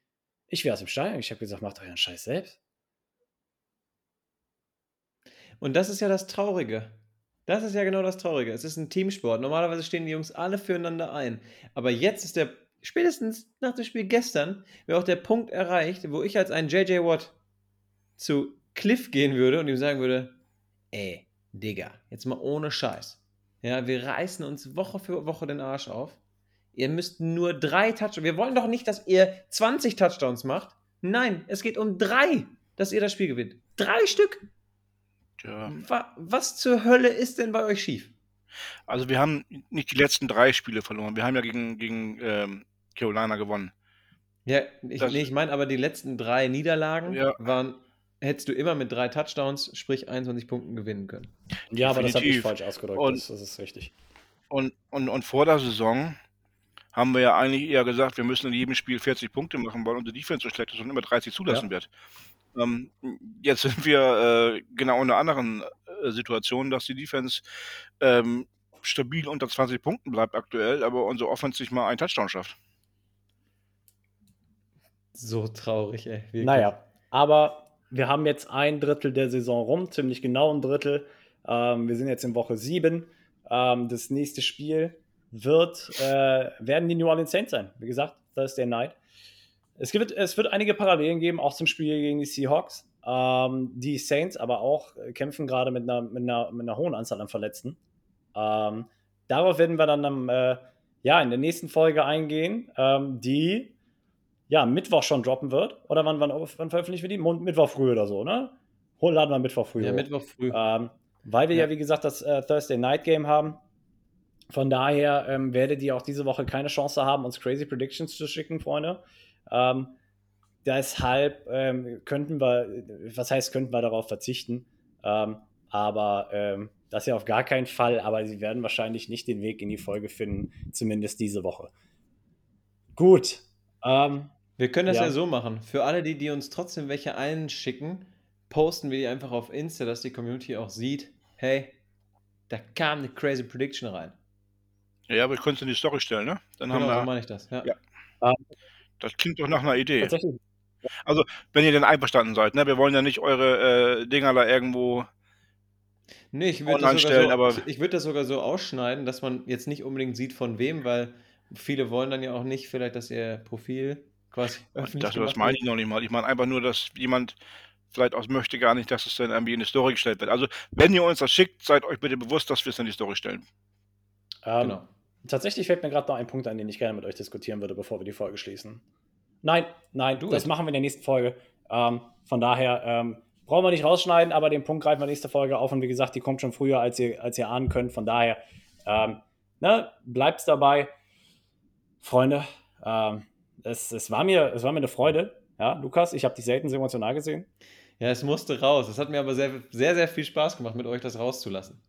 Ich wäre aus dem Stadion. Ich habe gesagt, macht euren Scheiß selbst. Und das ist ja das Traurige. Das ist ja genau das Traurige. Es ist ein Teamsport. Normalerweise stehen die Jungs alle füreinander ein. Aber jetzt ist der, spätestens nach dem Spiel gestern, wäre auch der Punkt erreicht, wo ich als ein JJ Watt zu Cliff gehen würde und ihm sagen würde, ey, Digga, jetzt mal ohne Scheiß. Ja, wir reißen uns Woche für Woche den Arsch auf. Ihr müsst nur drei Touchdowns. Wir wollen doch nicht, dass ihr 20 Touchdowns macht. Nein, es geht um drei, dass ihr das Spiel gewinnt. Drei Stück. Ja. Was zur Hölle ist denn bei euch schief? Also wir haben nicht die letzten drei Spiele verloren. Wir haben ja gegen, gegen ähm, Carolina gewonnen. Ja, ich, nee, ich meine aber die letzten drei Niederlagen ja. waren, hättest du immer mit drei Touchdowns, sprich 21 Punkten gewinnen können. Ja, Definitiv. aber das habe ich falsch ausgedrückt. Und, das, das, ist richtig. Und, und, und vor der Saison haben wir ja eigentlich eher gesagt, wir müssen in jedem Spiel 40 Punkte machen, weil unsere Defense so schlecht ist und immer 30 zulassen ja. wird. Ähm, jetzt sind wir äh, genau in einer anderen äh, Situation, dass die Defense ähm, stabil unter 20 Punkten bleibt aktuell, aber unsere Offense sich mal einen Touchdown schafft. So traurig, ey. Wirklich. Naja, aber wir haben jetzt ein Drittel der Saison rum, ziemlich genau ein Drittel. Ähm, wir sind jetzt in Woche 7. Ähm, das nächste Spiel wird, äh, werden die New Orleans Saints sein. Wie gesagt, Thursday Night. Es, gibt, es wird einige Parallelen geben, auch zum Spiel gegen die Seahawks. Ähm, die Saints aber auch kämpfen gerade mit einer, mit, einer, mit einer hohen Anzahl an Verletzten. Ähm, darauf werden wir dann am, äh, ja, in der nächsten Folge eingehen, ähm, die ja, Mittwoch schon droppen wird. Oder wann, wann, wann veröffentlichen wir die? Mittwoch früh oder so, ne? Laden wir Mittwoch früh. Ja, hoch. Mittwoch früh. Ähm, weil wir ja. ja, wie gesagt, das äh, Thursday Night Game haben. Von daher ähm, werdet ihr auch diese Woche keine Chance haben, uns Crazy Predictions zu schicken, Freunde. Ähm, deshalb ähm, könnten wir, was heißt, könnten wir darauf verzichten. Ähm, aber ähm, das ja auf gar keinen Fall. Aber sie werden wahrscheinlich nicht den Weg in die Folge finden, zumindest diese Woche. Gut. Ähm, wir können das ja. ja. so machen. Für alle, die, die uns trotzdem welche einschicken, posten wir die einfach auf Insta, dass die Community auch sieht, hey, da kam eine crazy Prediction rein. Ja, aber ich könnte es in die Story stellen, ne? Dann genau, haben wir, so meine ich das. Ja. ja. Ähm, das klingt doch nach einer Idee. Tatsächlich. Also, wenn ihr denn einverstanden seid, ne? Wir wollen ja nicht eure äh, Dinger da irgendwo nee, ich würde das, so, aber ich würd das sogar so ausschneiden, dass man jetzt nicht unbedingt sieht, von wem, weil viele wollen dann ja auch nicht vielleicht, dass ihr Profil quasi öffentlich Das, das meine ich noch nicht mal. Ich meine einfach nur, dass jemand vielleicht auch möchte gar nicht, dass es dann irgendwie in die Story gestellt wird. Also, wenn ihr uns das schickt, seid euch bitte bewusst, dass wir es in die Story stellen. Ähm, genau. Tatsächlich fällt mir gerade noch ein Punkt ein, den ich gerne mit euch diskutieren würde, bevor wir die Folge schließen. Nein, nein, du, das machen wir in der nächsten Folge. Ähm, von daher ähm, brauchen wir nicht rausschneiden, aber den Punkt greifen wir nächste Folge auf. Und wie gesagt, die kommt schon früher, als ihr, als ihr ahnen könnt. Von daher, ähm, ne, bleibt's dabei. Freunde, ähm, es, es, war mir, es war mir eine Freude. Ja, Lukas, ich habe dich selten so emotional gesehen. Ja, es musste raus. Es hat mir aber sehr, sehr, sehr viel Spaß gemacht, mit euch das rauszulassen.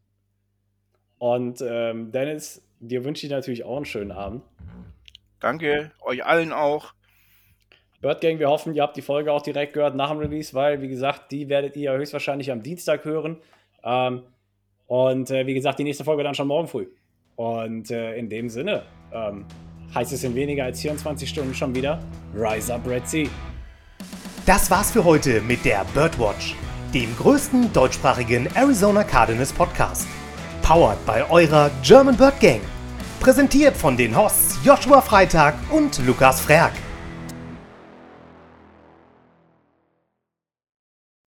Und ähm, Dennis, dir wünsche ich natürlich auch einen schönen Abend. Danke, euch allen auch. Bird Gang, wir hoffen, ihr habt die Folge auch direkt gehört nach dem Release, weil, wie gesagt, die werdet ihr höchstwahrscheinlich am Dienstag hören. Ähm, und äh, wie gesagt, die nächste Folge dann schon morgen früh. Und äh, in dem Sinne ähm, heißt es in weniger als 24 Stunden schon wieder Rise Up Red Sea. Das war's für heute mit der Birdwatch, dem größten deutschsprachigen Arizona Cardinals Podcast. Powered bei eurer German Bird Gang. Präsentiert von den Hosts Joshua Freitag und Lukas Frerk.